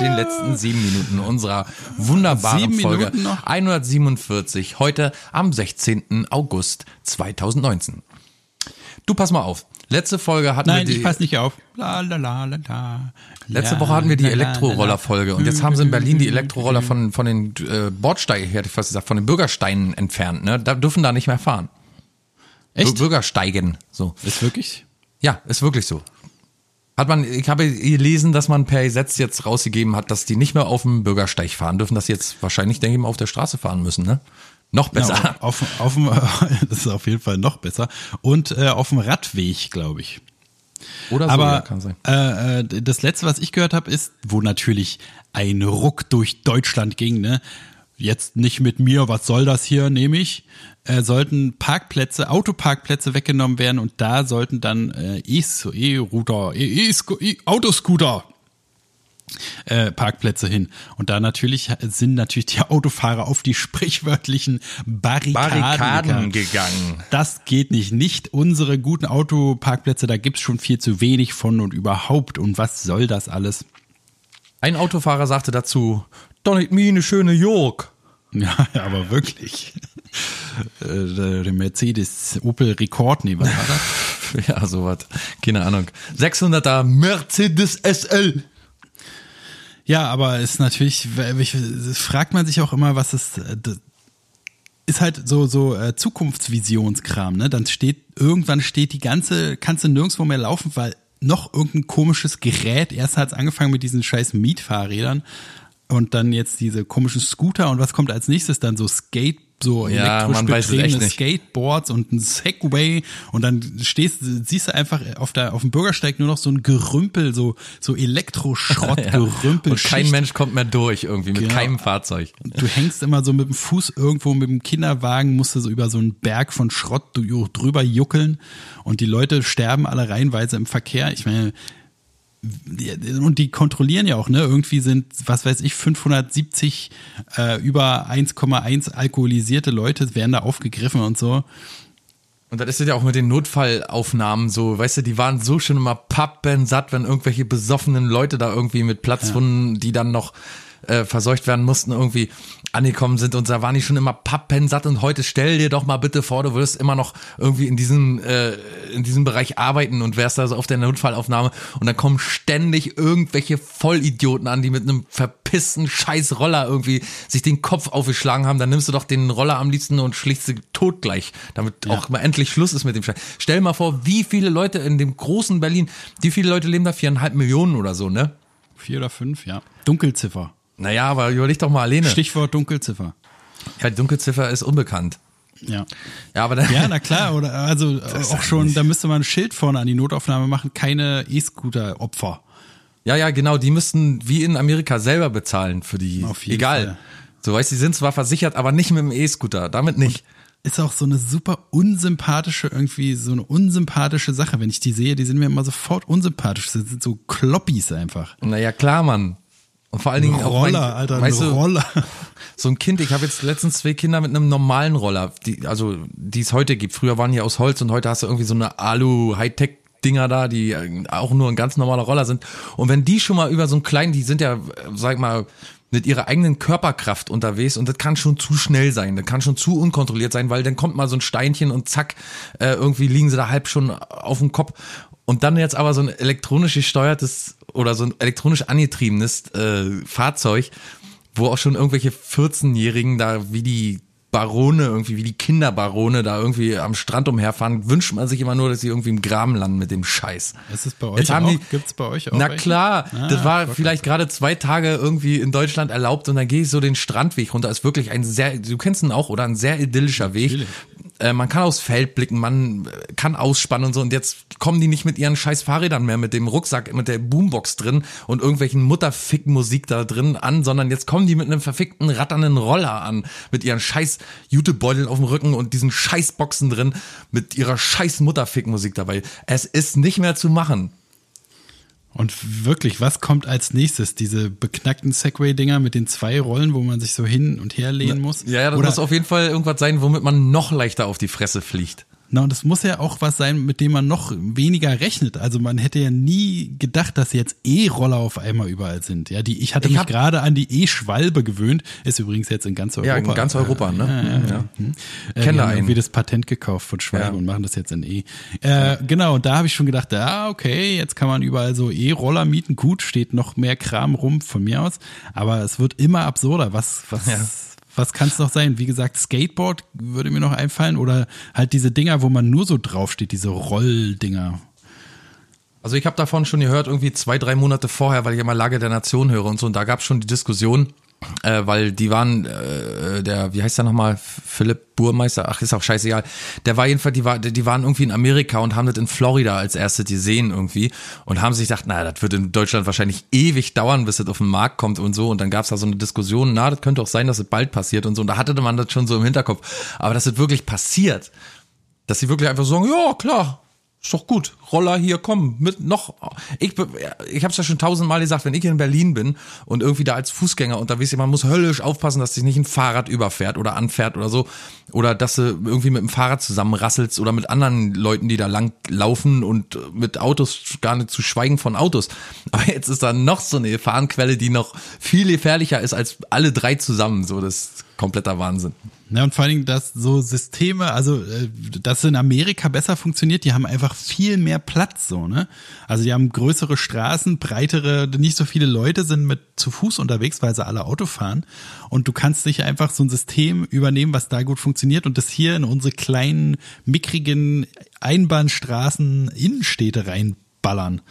den letzten sieben Minuten unserer wunderbaren Sieben Folge Minuten noch? 147, heute am 16. August 2019. Du pass mal auf. Letzte Folge hatten Nein, wir die, ich pass nicht auf. La, la, la, la, la. Letzte Woche hatten wir die Elektroroller-Folge und jetzt haben sie in Berlin die Elektroroller von, von den äh, Bordsteigen, hätte ich fast gesagt, von den Bürgersteinen entfernt. Ne? Da dürfen da nicht mehr fahren. Echt? Bürgersteigen. So. Ist wirklich? Ja, ist wirklich so. Hat man, ich habe gelesen, dass man per Gesetz jetzt rausgegeben hat, dass die nicht mehr auf dem Bürgersteig fahren dürfen, dass sie jetzt wahrscheinlich, denke ich mal, auf der Straße fahren müssen, ne? Noch besser. Ja, auf, auf das ist auf jeden Fall noch besser. Und äh, auf dem Radweg, glaube ich. Oder so, Aber ja, kann sein. Äh, äh, das letzte, was ich gehört habe, ist, wo natürlich ein Ruck durch Deutschland ging, ne? Jetzt nicht mit mir, was soll das hier, nehme ich, äh, sollten Parkplätze, Autoparkplätze weggenommen werden und da sollten dann äh, E-Router, E- E- E- Autoscooter äh, Parkplätze hin. Und da natürlich sind natürlich die Autofahrer auf die sprichwörtlichen Barrikaden, Barrikaden gegangen. Das geht nicht. Nicht unsere guten Autoparkplätze, da gibt's schon viel zu wenig von und überhaupt. Und was soll das alles? Ein Autofahrer sagte dazu, doch nicht mir eine schöne York. Ja, aber wirklich. Äh, der der Mercedes Opel Rekord, nee, was war das? Ja, sowas. Keine Ahnung. 600er Mercedes SL. Ja, aber ist natürlich, fragt man sich auch immer, was es äh, ist halt so so äh, Zukunftsvisionskram, ne? Dann steht irgendwann steht die ganze kannst du nirgendwo mehr laufen, weil noch irgendein komisches Gerät. Erst hat's angefangen mit diesen scheiß Mietfahrrädern und dann jetzt diese komischen Scooter und was kommt als nächstes dann so Skate so Ja, elektrisch betriebene. Skateboards und ein Segway und dann stehst siehst du einfach auf der auf dem Bürgersteig nur noch so ein Gerümpel so so Elektroschrott Gerümpel Und kein Schicht. Mensch kommt mehr durch irgendwie mit Genau. keinem Fahrzeug. Du hängst immer so mit dem Fuß irgendwo mit dem Kinderwagen, musst du so über so einen Berg von Schrott du- drüber juckeln und die Leute sterben alle reihenweise im Verkehr. Ich meine, und die kontrollieren ja auch, ne? Irgendwie sind, was weiß ich, 570 äh, über 1,1 alkoholisierte Leute werden da aufgegriffen und so. Und das ist ja auch mit den Notfallaufnahmen so, weißt du, die waren so schon immer pappensatt, wenn irgendwelche besoffenen Leute da irgendwie mit Platzwunden, die dann noch äh, verseucht werden mussten, irgendwie angekommen sind und da waren die schon immer pappensatt und heute stell dir doch mal bitte vor, du würdest immer noch irgendwie in diesem, äh, in diesem Bereich arbeiten und wärst da so auf der Notfallaufnahme und dann kommen ständig irgendwelche Vollidioten an, die mit einem verpissten scheiß Roller irgendwie sich den Kopf aufgeschlagen haben, dann nimmst du doch den Roller am liebsten und schlichst sie tot gleich, damit auch mal endlich Schluss ist mit dem Scheiß. Stell mal vor, wie viele Leute in dem großen Berlin, wie viele Leute leben da? Viereinhalb Millionen oder so, ne? Vier oder fünf, ja. Dunkelziffer. Naja, aber überleg doch mal alleine. Stichwort Dunkelziffer. Ja, die Dunkelziffer ist unbekannt. Ja. Ja, aber dann, Ja, na klar, oder also auch schon, da müsste man ein Schild vorne an die Notaufnahme machen, keine E-Scooter-Opfer. ja, ja, genau, die müssten wie in Amerika selber bezahlen für die. Auf jeden Egal. Fall. So, weißt du, die sind zwar versichert, aber nicht mit dem E-Scooter, damit nicht. Ist auch so eine super unsympathische, irgendwie so eine unsympathische Sache. Wenn ich die sehe, die sind mir immer sofort unsympathisch. Das sind so Kloppis einfach. Naja, klar, Mann. Und vor allen Dingen auch mein, Roller, Alter, weißt ein du, Roller. so ein Kind, ich habe jetzt letztens zwei Kinder mit einem normalen Roller, die, also die es heute gibt. Früher waren die aus Holz und heute hast du irgendwie so eine Alu-Hightech Dinger da, die äh, auch nur ein ganz normaler Roller sind. Und wenn die schon mal über so einen kleinen, die sind ja, äh, sag ich mal, mit ihrer eigenen Körperkraft unterwegs und das kann schon zu schnell sein, das kann schon zu unkontrolliert sein, weil dann kommt mal so ein Steinchen und zack, äh, irgendwie liegen sie da halb schon auf dem Kopf. Und dann jetzt aber so ein elektronisch gesteuertes oder so ein elektronisch angetriebenes äh, Fahrzeug, wo auch schon irgendwelche 14-Jährigen da wie die Barone, irgendwie wie die Kinderbarone da irgendwie am Strand umherfahren, wünscht man sich immer nur, dass sie irgendwie im Graben landen mit dem Scheiß. Ist es bei euch Jetzt haben auch? die- Gibt's bei euch auch? Na welche? klar, Ah, das war Gott, vielleicht gerade zwei Tage irgendwie in Deutschland erlaubt und dann gehe ich so den Strandweg runter. Ist wirklich ein sehr, du kennst ihn auch, oder? Ein sehr idyllischer Weg. Natürlich. Äh, man kann aufs Feld blicken, man äh, kann ausspannen und so. Und jetzt kommen die nicht mit ihren scheiß Fahrrädern mehr, mit dem Rucksack, mit der Boombox drin und irgendwelchen Mutterfick-Musik da drin an, sondern jetzt kommen die mit einem verfickten, ratternden Roller an, mit ihren scheiß Jutebeuteln auf dem Rücken und diesen scheiß Boxen drin, mit ihrer scheiß Mutterfick-Musik dabei. Es ist nicht mehr zu machen. Und wirklich, was kommt als nächstes? Diese beknackten Segway-Dinger mit den zwei Rollen, wo man sich so hin und her lehnen muss? Ja, ja, das Oder, muss auf jeden Fall irgendwas sein, womit man noch leichter auf die Fresse fliegt. Na, und es muss ja auch was sein, mit dem man noch weniger rechnet. Also man hätte ja nie gedacht, dass jetzt E-Roller auf einmal überall sind. Ja, die, ich hatte Ich mich gerade an die E-Schwalbe gewöhnt. Ist übrigens jetzt in ganz Europa. Ja, in ganz Europa, ne? Ja, ja, Ja. ja. Hm. Äh, Kenn die da haben einen. irgendwie das Patent gekauft von Schwalbe Ja. und machen das jetzt in E. Äh, genau, und da habe ich schon gedacht, ja, okay, jetzt kann man überall so E-Roller mieten. Gut, steht noch mehr Kram rum von mir aus. Aber es wird immer absurder. Was, was, Ja. Was kann es noch sein? Wie gesagt, Skateboard würde mir noch einfallen oder halt diese Dinger, wo man nur so draufsteht, diese Rolldinger. Also ich habe davon schon gehört, irgendwie zwei, drei Monate vorher, weil ich immer Lage der Nation höre und so. Und da gab es schon die Diskussion, äh, weil die waren, äh, der, wie heißt der nochmal, Philipp Burmeister, ach, ist auch scheißegal. Der war jedenfalls, die, war, die waren irgendwie in Amerika und haben das in Florida als erste gesehen irgendwie und haben sich gedacht, naja, das wird in Deutschland wahrscheinlich ewig dauern, bis das auf den Markt kommt und so. Und dann gab es da so eine Diskussion, na, das könnte auch sein, dass es bald passiert und so. Und da hatte man das schon so im Hinterkopf. Aber dass es wirklich passiert, dass sie wirklich einfach sagen, ja, klar, ist doch gut. Roller hier, komm, mit noch. Ich, ich habe es ja schon tausendmal gesagt, wenn ich in Berlin bin und irgendwie da als Fußgänger unterwegs bin, man muss höllisch aufpassen, dass sich nicht ein Fahrrad überfährt oder anfährt oder so. Oder dass du irgendwie mit dem Fahrrad zusammenrasselst oder mit anderen Leuten, die da lang laufen und mit Autos, gar nicht zu schweigen von Autos. Aber jetzt ist da noch so eine Gefahrenquelle, die noch viel gefährlicher ist als alle drei zusammen. So, das kompletter Wahnsinn. Ja, und vor allen Dingen, dass so Systeme, also äh, dass in Amerika besser funktioniert, die haben einfach viel mehr Platz so, ne? Also die haben größere Straßen, breitere, nicht so viele Leute sind mit zu Fuß unterwegs, weil sie alle Auto fahren. Und du kannst nicht einfach so ein System übernehmen, was da gut funktioniert und das hier in unsere kleinen, mickrigen Einbahnstraßen, Innenstädte reinballern.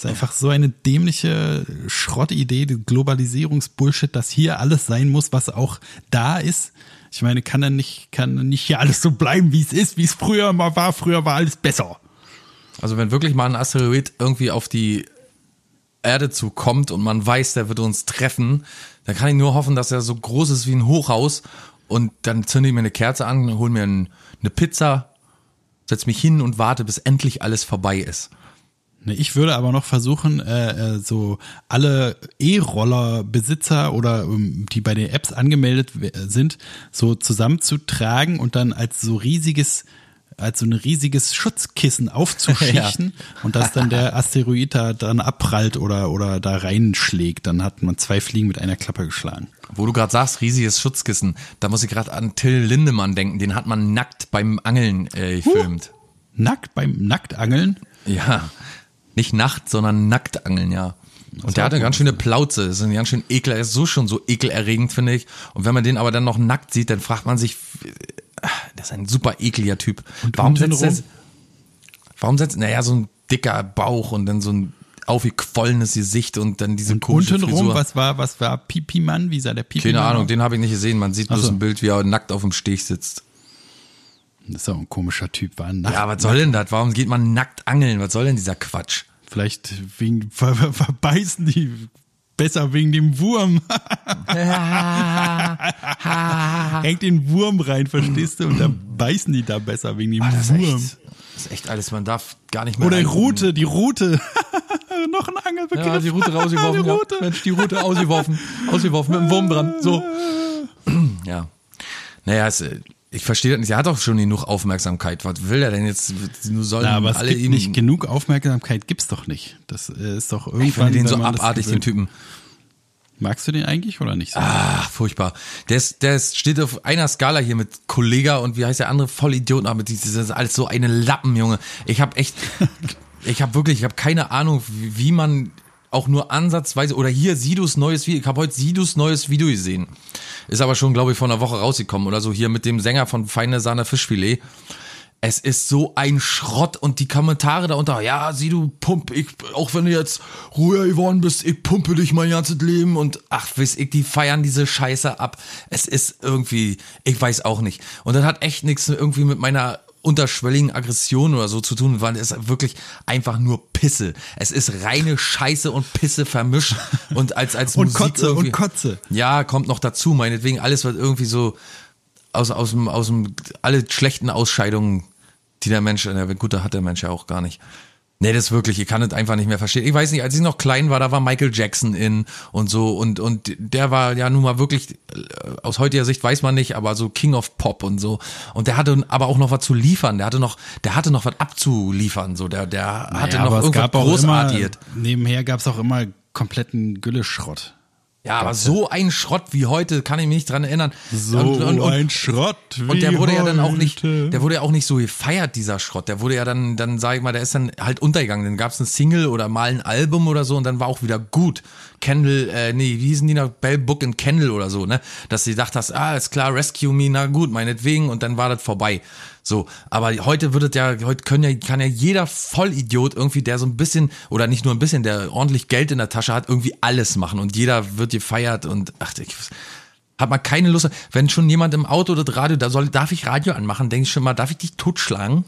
Ist einfach so eine dämliche Schrottidee, die Globalisierungsbullshit, dass hier alles sein muss, was auch da ist. Ich meine, kann dann nicht, kann nicht hier alles so bleiben, wie es ist, wie es früher mal war. Früher war alles besser. Also wenn wirklich mal ein Asteroid irgendwie auf die Erde zukommt und man weiß, der wird uns treffen, dann kann ich nur hoffen, dass er so groß ist wie ein Hochhaus und dann zünde ich mir eine Kerze an, hol mir ein, eine Pizza, setz mich hin und warte, bis endlich alles vorbei ist. Ne, Ich würde aber noch versuchen, äh, äh, so alle E-Roller-Besitzer oder ähm, die bei den Apps angemeldet we- sind, so zusammenzutragen und dann als so riesiges als so ein riesiges Schutzkissen aufzuschichten und dass dann der Asteroid da dann abprallt oder, oder da reinschlägt. Dann hat man zwei Fliegen mit einer Klappe geschlagen. Wo du gerade sagst, riesiges Schutzkissen, da muss ich gerade an Till Lindemann denken. Den hat man nackt beim Angeln äh, gefilmt. Nackt beim Nacktangeln? Ja, nicht Nacht, sondern Nacktangeln, ja. Und der hat eine ganz schöne Plauze. Das ist ein ganz schön ekel. Er ist so schon so ekelerregend, finde ich. Und wenn man den aber dann noch nackt sieht, dann fragt man sich, äh, das ist ein super ekliger Typ. warum setzt er, warum setzt, naja, so ein dicker Bauch und dann so ein aufgequollenes Gesicht und dann diese komische Untenrum, Frisur. was war, was war Pipi-Mann? Wie sah der Pipi-Mann? Keine Ahnung, den habe ich nicht gesehen. Man sieht bloß Ach so. ein Bild, wie er nackt auf dem Steg sitzt. Das ist auch ein komischer Typ. War ein Nacht Ja, was soll denn das? Warum geht man nackt angeln? Was soll denn dieser Quatsch? Vielleicht wegen, ver, ver, verbeißen die besser wegen dem Wurm. Hängt den Wurm rein, verstehst du? Und dann beißen die da besser wegen dem Ah, das ist Wurm. echt, das ist echt alles. Man darf gar nicht mehr. Oder die reingucken. Route, die Route. Noch ein Angelbegriff. Ja, die Route rausgeworfen. Die ja. Route. Mensch, die Route ausgeworfen. Ausgeworfen mit dem Wurm dran. So. Ja. Naja, es, äh, ich verstehe das nicht. Er hat doch schon genug Aufmerksamkeit. Was will er denn jetzt? Nur sollen Na, aber es alle gibt ihm. nicht genug Aufmerksamkeit, gibt's doch nicht. Das äh, ist doch irgendwann. ich finde den so abartig, den Typen. Magst du den eigentlich oder nicht so? Ach, furchtbar. Der, ist, der ist, steht auf einer Skala hier mit Kollega und wie heißt der andere Vollidioten, aber das ist alles so eine Lappen, Junge. Ich habe echt, ich habe wirklich, ich habe keine Ahnung, wie, wie man auch nur ansatzweise, oder hier Sidus neues Video, ich habe heute Sidus neues Video gesehen. Ist aber schon, glaube ich, vor einer Woche rausgekommen oder so, hier mit dem Sänger von Feine Sahne Fischfilet. Es ist so ein Schrott und die Kommentare darunter, ja, sieh du Pump, ich, auch wenn du jetzt ruhiger geworden bist, ich pumpe dich mein ganzes Leben und ach, weiß ich, die feiern diese Scheiße ab. Es ist irgendwie, ich weiß auch nicht. Und das hat echt nichts irgendwie mit meiner unterschwelligen Aggression oder so zu tun, weil es wirklich einfach nur Pisse. Es ist reine Scheiße und Pisse vermischt und als, als Und Musik Kotze, und Kotze. ja, kommt noch dazu, meinetwegen alles, was irgendwie so aus, aus dem, aus dem, alle schlechten Ausscheidungen, die der Mensch, ja, gut, da hat der Mensch ja auch gar nicht. Nee, das ist wirklich, ich kann das einfach nicht mehr verstehen. Ich weiß nicht, als ich noch klein war, da war Michael Jackson in und so und, und der war ja nun mal wirklich, äh, aus heutiger Sicht weiß man nicht, aber so King of Pop und so. Und der hatte aber auch noch was zu liefern, der hatte noch, der hatte noch was abzuliefern, so, der, der hatte Ja, noch es irgendwas gab Großartiges. nebenher gab's auch immer kompletten Gülleschrott. Ja, aber so ein Schrott wie heute kann ich mich nicht dran erinnern. Schrott. Und der wurde ja dann auch nicht, heute. der wurde ja auch nicht so gefeiert, dieser Schrott. Der wurde ja dann, dann sag ich mal, der ist dann halt untergegangen. Dann gab's ein Single oder mal ein Album oder so und dann war auch wieder gut. Kendall, äh, nee, wie hießen die noch? Bell Book and Kendall oder so, ne? Dass du gedacht hast, ah, ist klar, Rescue Me, na gut, meinetwegen, und dann war das vorbei. So, aber heute wird ja, heute können ja, kann ja jeder Vollidiot irgendwie, der so ein bisschen, oder nicht nur ein bisschen, der ordentlich Geld in der Tasche hat, irgendwie alles machen und jeder wird gefeiert und ach, ich, hat man keine Lust. Wenn schon jemand im Auto oder Radio, da soll, darf ich Radio anmachen, denke ich schon mal, darf ich dich totschlagen?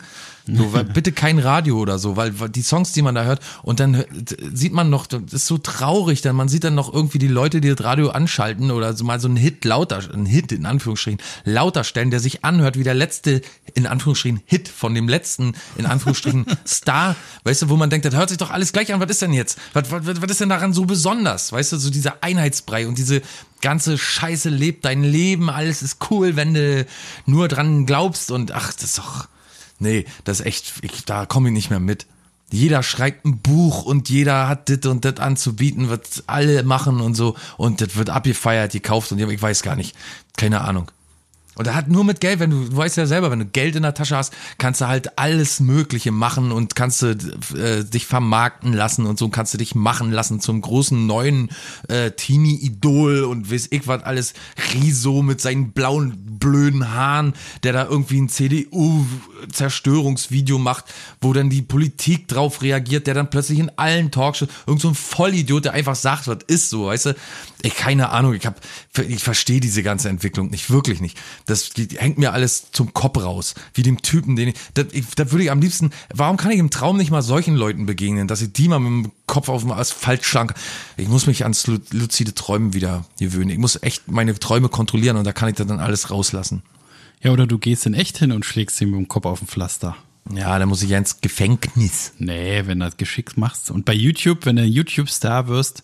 So, weil, bitte kein Radio oder so, weil, weil die Songs, die man da hört, und dann sieht man noch, das ist so traurig, denn man sieht dann noch irgendwie die Leute, die das Radio anschalten oder so mal so einen Hit lauter, einen Hit in Anführungsstrichen, lauter stellen, der sich anhört wie der letzte, in Anführungsstrichen, Hit von dem letzten, in Anführungsstrichen, Star, weißt du, wo man denkt, das hört sich doch alles gleich an, was ist denn jetzt? Was, was, was ist denn daran so besonders? Weißt du, so dieser Einheitsbrei und diese ganze Scheiße lebt dein Leben, alles ist cool, wenn du nur dran glaubst und ach, das ist doch, nee, das ist echt, ich, da komme ich nicht mehr mit. Jeder schreibt ein Buch und jeder hat das und das anzubieten, was alle machen und so und das wird abgefeiert, gekauft und ich weiß gar nicht, keine Ahnung. Und er hat nur mit Geld, wenn du, du weißt ja selber, wenn du Geld in der Tasche hast, kannst du halt alles Mögliche machen und kannst du äh, dich vermarkten lassen und so kannst du dich machen lassen zum großen neuen äh, Teenie-Idol und weiß ich was alles. Riso mit seinen blauen, blöden Haaren, der da irgendwie ein CDU-Zerstörungsvideo macht, wo dann die Politik drauf reagiert, der dann plötzlich in allen Talkshows, irgend so ein Vollidiot, der einfach sagt, was ist so, weißt du? Ich keine Ahnung, ich hab, ich verstehe diese ganze Entwicklung nicht, wirklich nicht. Das hängt mir alles zum Kopf raus, wie dem Typen, den ich, das würde ich am liebsten, warum kann ich im Traum nicht mal solchen Leuten begegnen, dass ich die mal mit dem Kopf auf dem Asphalt schlank. Ich muss mich ans lu- luzide Träumen wieder gewöhnen. Ich muss echt meine Träume kontrollieren und da kann ich dann alles rauslassen. Ja, oder du gehst in echt hin und schlägst ihn mit dem Kopf auf den Pflaster. Ja, da muss ich ja ins Gefängnis. Nee, wenn du das geschickt machst. Und bei YouTube, wenn du YouTube-Star wirst,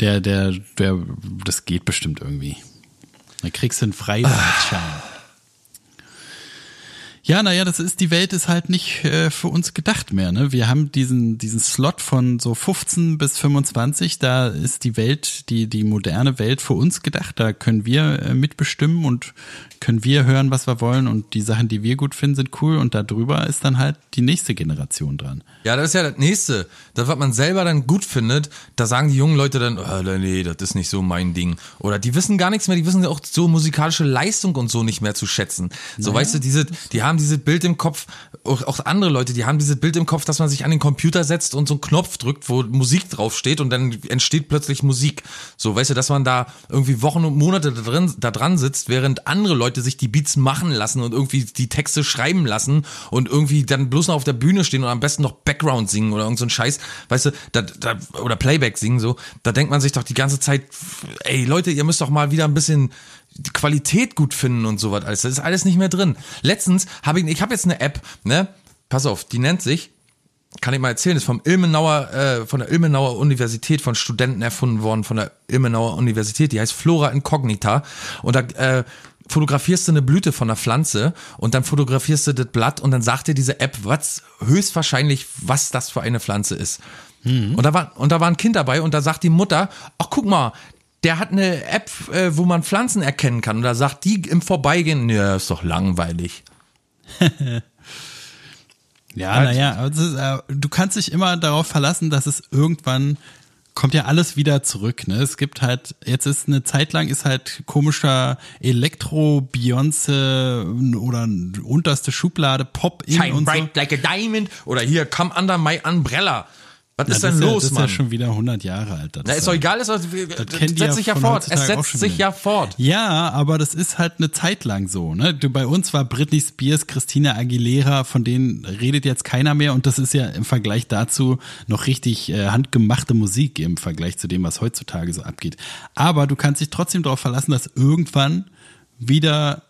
der, der, der, das geht bestimmt irgendwie. Dann kriegst du einen Freifahrtschein. Ja, naja, das ist, die Welt ist halt nicht äh, für uns gedacht mehr. Ne? Wir haben diesen, diesen Slot von so 15 bis 25, da ist die Welt, die, die moderne Welt für uns gedacht. Da können wir äh, mitbestimmen und können wir hören, was wir wollen und die Sachen, die wir gut finden, sind cool und darüber ist dann halt die nächste Generation dran. Ja, das ist ja das Nächste. Das, was man selber dann gut findet, da sagen die jungen Leute dann, oh, nee, das ist nicht so mein Ding. Oder die wissen gar nichts mehr, die wissen auch so musikalische Leistung und so nicht mehr zu schätzen. So, weißt du, diese, die haben dieses Bild im Kopf, auch, auch andere Leute, die haben dieses Bild im Kopf, dass man sich an den Computer setzt und so einen Knopf drückt, wo Musik draufsteht und dann entsteht plötzlich Musik. So, weißt du, dass man da irgendwie Wochen und Monate da drin, da dran sitzt, während andere Leute sich die Beats machen lassen und irgendwie die Texte schreiben lassen und irgendwie dann bloß noch auf der Bühne stehen und am besten noch Background singen oder irgend so ein Scheiß, weißt du, da, da, oder Playback singen so, da denkt man sich doch die ganze Zeit, ey Leute, ihr müsst doch mal wieder ein bisschen die Qualität gut finden und sowas alles. Das ist alles nicht mehr drin. Letztens habe ich, ich habe jetzt eine App, ne? Pass auf, die nennt sich, kann ich mal erzählen, ist vom Ilmenauer, äh, von der Ilmenauer Universität, von Studenten erfunden worden, von der Ilmenauer Universität, die heißt Flora Incognita. Und da äh, fotografierst du eine Blüte von einer Pflanze und dann fotografierst du das Blatt und dann sagt dir diese App, was höchstwahrscheinlich, was das für eine Pflanze ist. Und da war und da war ein Kind dabei und da sagt die Mutter, ach guck mal, der hat eine App, äh, wo man Pflanzen erkennen kann. Und da sagt die im Vorbeigehen, ja, ist doch langweilig. Ja, naja, äh, du kannst dich immer darauf verlassen, dass es irgendwann kommt ja alles wieder zurück. Ne? Es gibt halt, jetzt ist eine Zeit lang ist halt komischer Elektro, Beyoncé oder unterste Schublade, Pop in Shine und so. bright like a diamond oder hier, come under my umbrella. Was Na, ist das denn ja, los, das ist Mann? ja schon wieder 100 Jahre alt. Das Na, ist doch egal, ist das die setzt ja sich ja fort. Es setzt sich ja fort. Ja, aber das ist halt eine Zeit lang so. Ne? Du, bei uns war Britney Spears, Christina Aguilera, von denen redet jetzt keiner mehr und das ist ja im Vergleich dazu noch richtig äh, handgemachte Musik im Vergleich zu dem, was heutzutage so abgeht. Aber du kannst dich trotzdem darauf verlassen, dass irgendwann wieder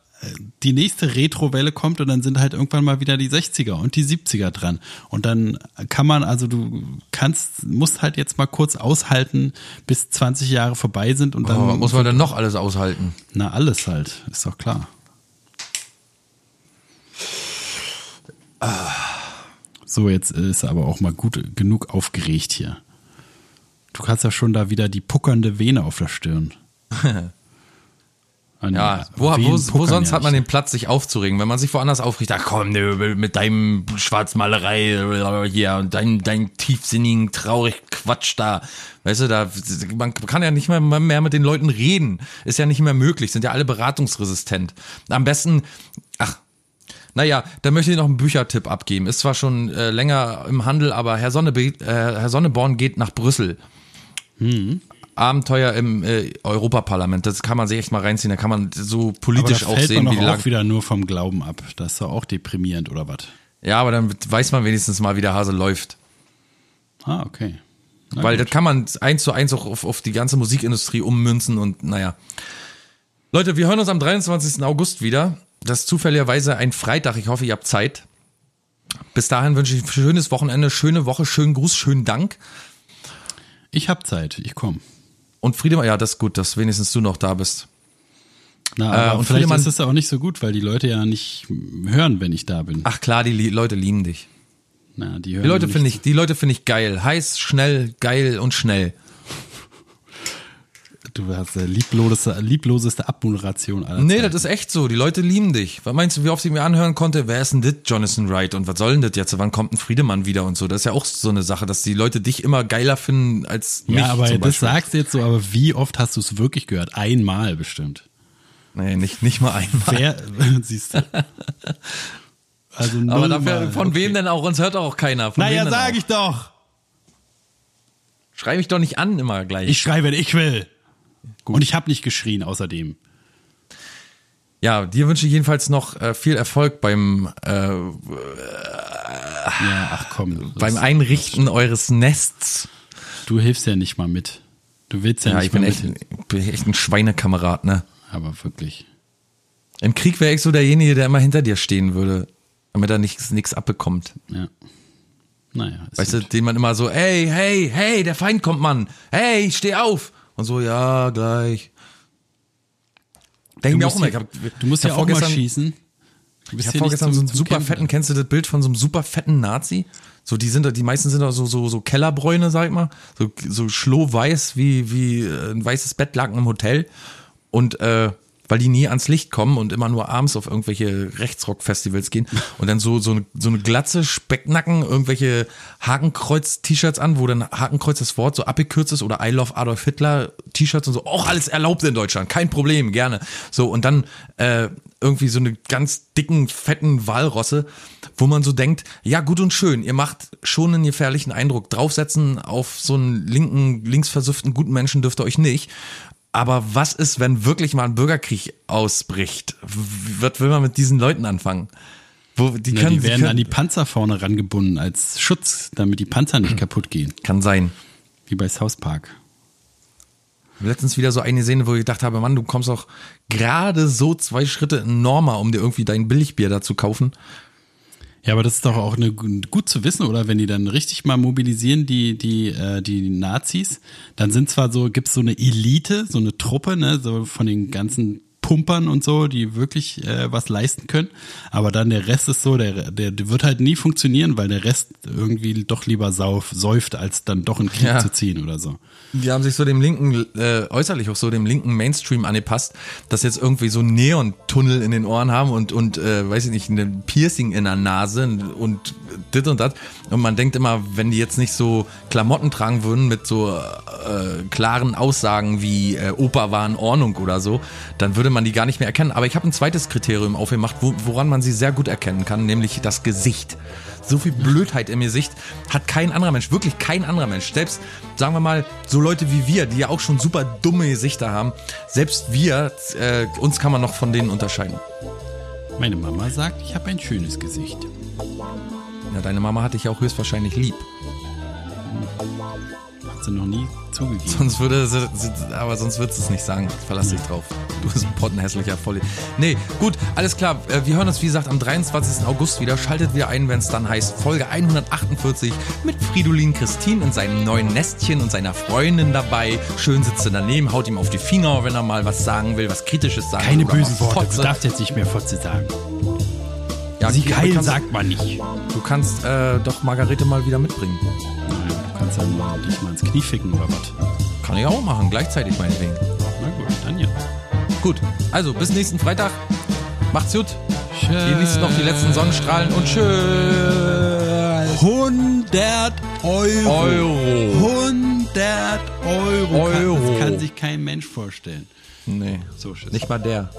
die nächste Retro-Welle kommt und dann sind halt irgendwann mal wieder die 60er und die 70er dran. Und dann kann man, also du kannst, musst halt jetzt mal kurz aushalten, bis 20 Jahre vorbei sind und dann Oh, was muss man denn noch alles aushalten? na, alles halt, ist doch klar. So, jetzt ist aber auch mal gut genug aufgeregt hier. Du hast ja schon da wieder die puckernde Vene auf der Stirn. Nee, Ja, wo, wo, wo sonst hat man den Platz, sich aufzuregen? Wenn man sich woanders aufregt, ach komm, mit deinem Schwarzmalerei hier und dein, dein tiefsinnigen, traurig Quatsch da. Weißt du, da, man kann ja nicht mehr, mehr mit den Leuten reden. Ist ja nicht mehr möglich, sind ja alle beratungsresistent. Am besten, ach, naja, da möchte ich noch einen Büchertipp abgeben. Ist zwar schon äh, länger im Handel, aber Herr, Sonnebe äh, Herr Sonneborn geht nach Brüssel. Abenteuer im äh, Europaparlament. Das kann man sich echt mal reinziehen. Da kann man so aber politisch da auch fällt sehen, man wie lang. auch wieder nur vom Glauben ab. Das ist doch auch deprimierend, oder was? Ja, aber dann weiß man wenigstens mal, wie der Hase läuft. Ah, okay. Na Weil gut. das kann man eins zu eins auch auf, auf die ganze Musikindustrie ummünzen und naja. Leute, wir hören uns am 23. August wieder. Das ist zufälligerweise ein Freitag. Ich hoffe, ihr habt Zeit. Bis dahin wünsche ich ein schönes Wochenende, schöne Woche, schönen Gruß, schönen Dank. Ich hab Zeit, ich komm. Und Friedemann, ja, das ist gut, dass wenigstens du noch da bist. Na, Äh, aber und vielleicht Friedemann- ist es ja auch nicht so gut, weil die Leute ja nicht hören, wenn ich da bin. Ach klar, die Li- Leute lieben dich. Na, die hören Die Leute finde ich, die Leute finde ich geil. Heiß, schnell, geil und schnell. Du hast die liebloseste, liebloseste Abmoderation aller Nee, Zeiten. das ist echt so. Die Leute lieben dich. Was meinst du, wie oft ich mir anhören konnte, wer ist denn das, Jonathan Wright? Und was soll denn das jetzt? Wann kommt ein Friedemann wieder und so? Das ist ja auch so eine Sache, dass die Leute dich immer geiler finden als mich. Ja, aber das sagst du jetzt so, aber wie oft hast du es wirklich gehört? Einmal bestimmt. Nee, nicht, nicht mal einmal. Wer, siehst du. Also Aber dafür, Mal. von okay. wem denn auch? Uns hört auch keiner. Von Naja, sag auch? ich doch. Schrei mich doch nicht an immer gleich. Ich schreibe, wenn ich will. Und ich habe nicht geschrien außerdem. ja, dir wünsche ich jedenfalls noch äh, viel Erfolg beim, äh, Ja, ach komm. beim Einrichten eures Nests. Du hilfst ja nicht mal mit. Du willst ja, Ja, nicht ich bin mal echt, mit. bin echt ein Schweinekamerad, ne? Aber wirklich. Im Krieg wäre ich so derjenige, der immer hinter dir stehen würde, damit er nichts abbekommt. Ja. Naja. Weißt du, gut. den man immer so, hey, hey, hey, der Feind kommt, Mann. Hey, steh auf. Und so, ja, gleich. Denk Du mir auch immer, ja, ich hab, du musst ja auch mal schießen. Du bist Ich habe vorgestern so einen super Campen. fetten, kennst du das Bild von so einem super fetten Nazi? So, die sind, die meisten sind auch so, so, so Kellerbräune, sag ich mal. So, so schlohweiß wie, wie äh, ein weißes Bettlaken im Hotel. Und, äh, weil die nie ans Licht kommen und immer nur abends auf irgendwelche Rechtsrock-Festivals gehen und dann so, so, eine, so eine glatze Specknacken, irgendwelche Hakenkreuz-T-Shirts an, wo dann Hakenkreuz das Wort so abgekürzt ist oder I love Adolf Hitler T-Shirts und so, auch alles erlaubt in Deutschland, kein Problem, gerne. So, und dann äh, irgendwie so eine ganz dicken, fetten Walrosse, wo man so denkt, ja gut und schön, ihr macht schon einen gefährlichen Eindruck. Draufsetzen auf so einen linken, linksversüfften guten Menschen dürft ihr euch nicht. Aber was ist, wenn wirklich mal ein Bürgerkrieg ausbricht? Was will man mit diesen Leuten anfangen? Wo, die Na, können, die werden können, an die Panzer vorne rangebunden als Schutz, damit die Panzer nicht kaputt gehen. kann sein. Wie bei South Park. Letztens wieder so eine Szene, wo ich gedacht habe, Mann, du kommst auch gerade so zwei Schritte in Norma, um dir irgendwie dein Billigbier da zu kaufen. Ja, aber das ist doch auch eine, gut zu wissen, oder? Wenn die dann richtig mal mobilisieren, die, die, äh, die Nazis, dann sind zwar so, gibt's so eine Elite, so eine Truppe, ne, so von den ganzen Pumpern und so, die wirklich äh, was leisten können. Aber dann der Rest ist so, der, der, der wird halt nie funktionieren, weil der Rest irgendwie doch lieber sauf, säuft, als dann doch in Krieg Ja. zu ziehen oder so. Die haben sich so dem linken, äh, äußerlich auch so dem linken Mainstream angepasst, dass jetzt irgendwie so Neontunnel in den Ohren haben und, und äh, weiß ich nicht, ein Piercing in der Nase und dit und dat. Und man denkt immer, wenn die jetzt nicht so Klamotten tragen würden mit so äh, klaren Aussagen wie äh, Opa war in Ordnung oder so, dann würde man die gar nicht mehr erkennen. Aber ich habe ein zweites Kriterium aufgemacht, wo, woran man sie sehr gut erkennen kann, nämlich das Gesicht. So viel Blödheit im Gesicht hat kein anderer Mensch, wirklich kein anderer Mensch. Selbst, sagen wir mal, so Leute wie wir, die ja auch schon super dumme Gesichter haben, selbst wir, äh, uns kann man noch von denen unterscheiden. Meine Mama sagt, ich habe ein schönes Gesicht. Ja, deine Mama hatte ich auch höchstwahrscheinlich lieb. Hat sie noch nie zugegeben. Sonst würde sie, aber sonst wird sie es nicht sagen. Verlass dich drauf. Du bist ein pottenhässlicher Volli. Nee, gut, alles klar. Äh, Wir hören uns, wie gesagt, am 23. August wieder. Schaltet wieder ein, wenn es dann heißt Folge 148 mit Fridolin Christine in seinem neuen Nestchen und seiner Freundin dabei. Schön sitzt er daneben, haut ihm auf die Finger, wenn er mal was sagen will, was Kritisches sagen Keine will. oder bösen Worte, Fotze. du darfst jetzt nicht mehr Fotze sagen. Ja, Sie okay, heilen kannst- sagt man nicht. Du kannst äh, doch Margarete mal wieder mitbringen. Kannst ja mal dich mal ins Knie ficken oder was. Kann ich auch machen, gleichzeitig meinetwegen. Na gut, dann ja. Gut, also bis nächsten Freitag. Macht's gut. Genießt noch die letzten Sonnenstrahlen und tschüss. 100 Euro. Euro. 100 Euro. Euro. Das kann sich kein Mensch vorstellen. Nee, So, tschüss. nicht mal der.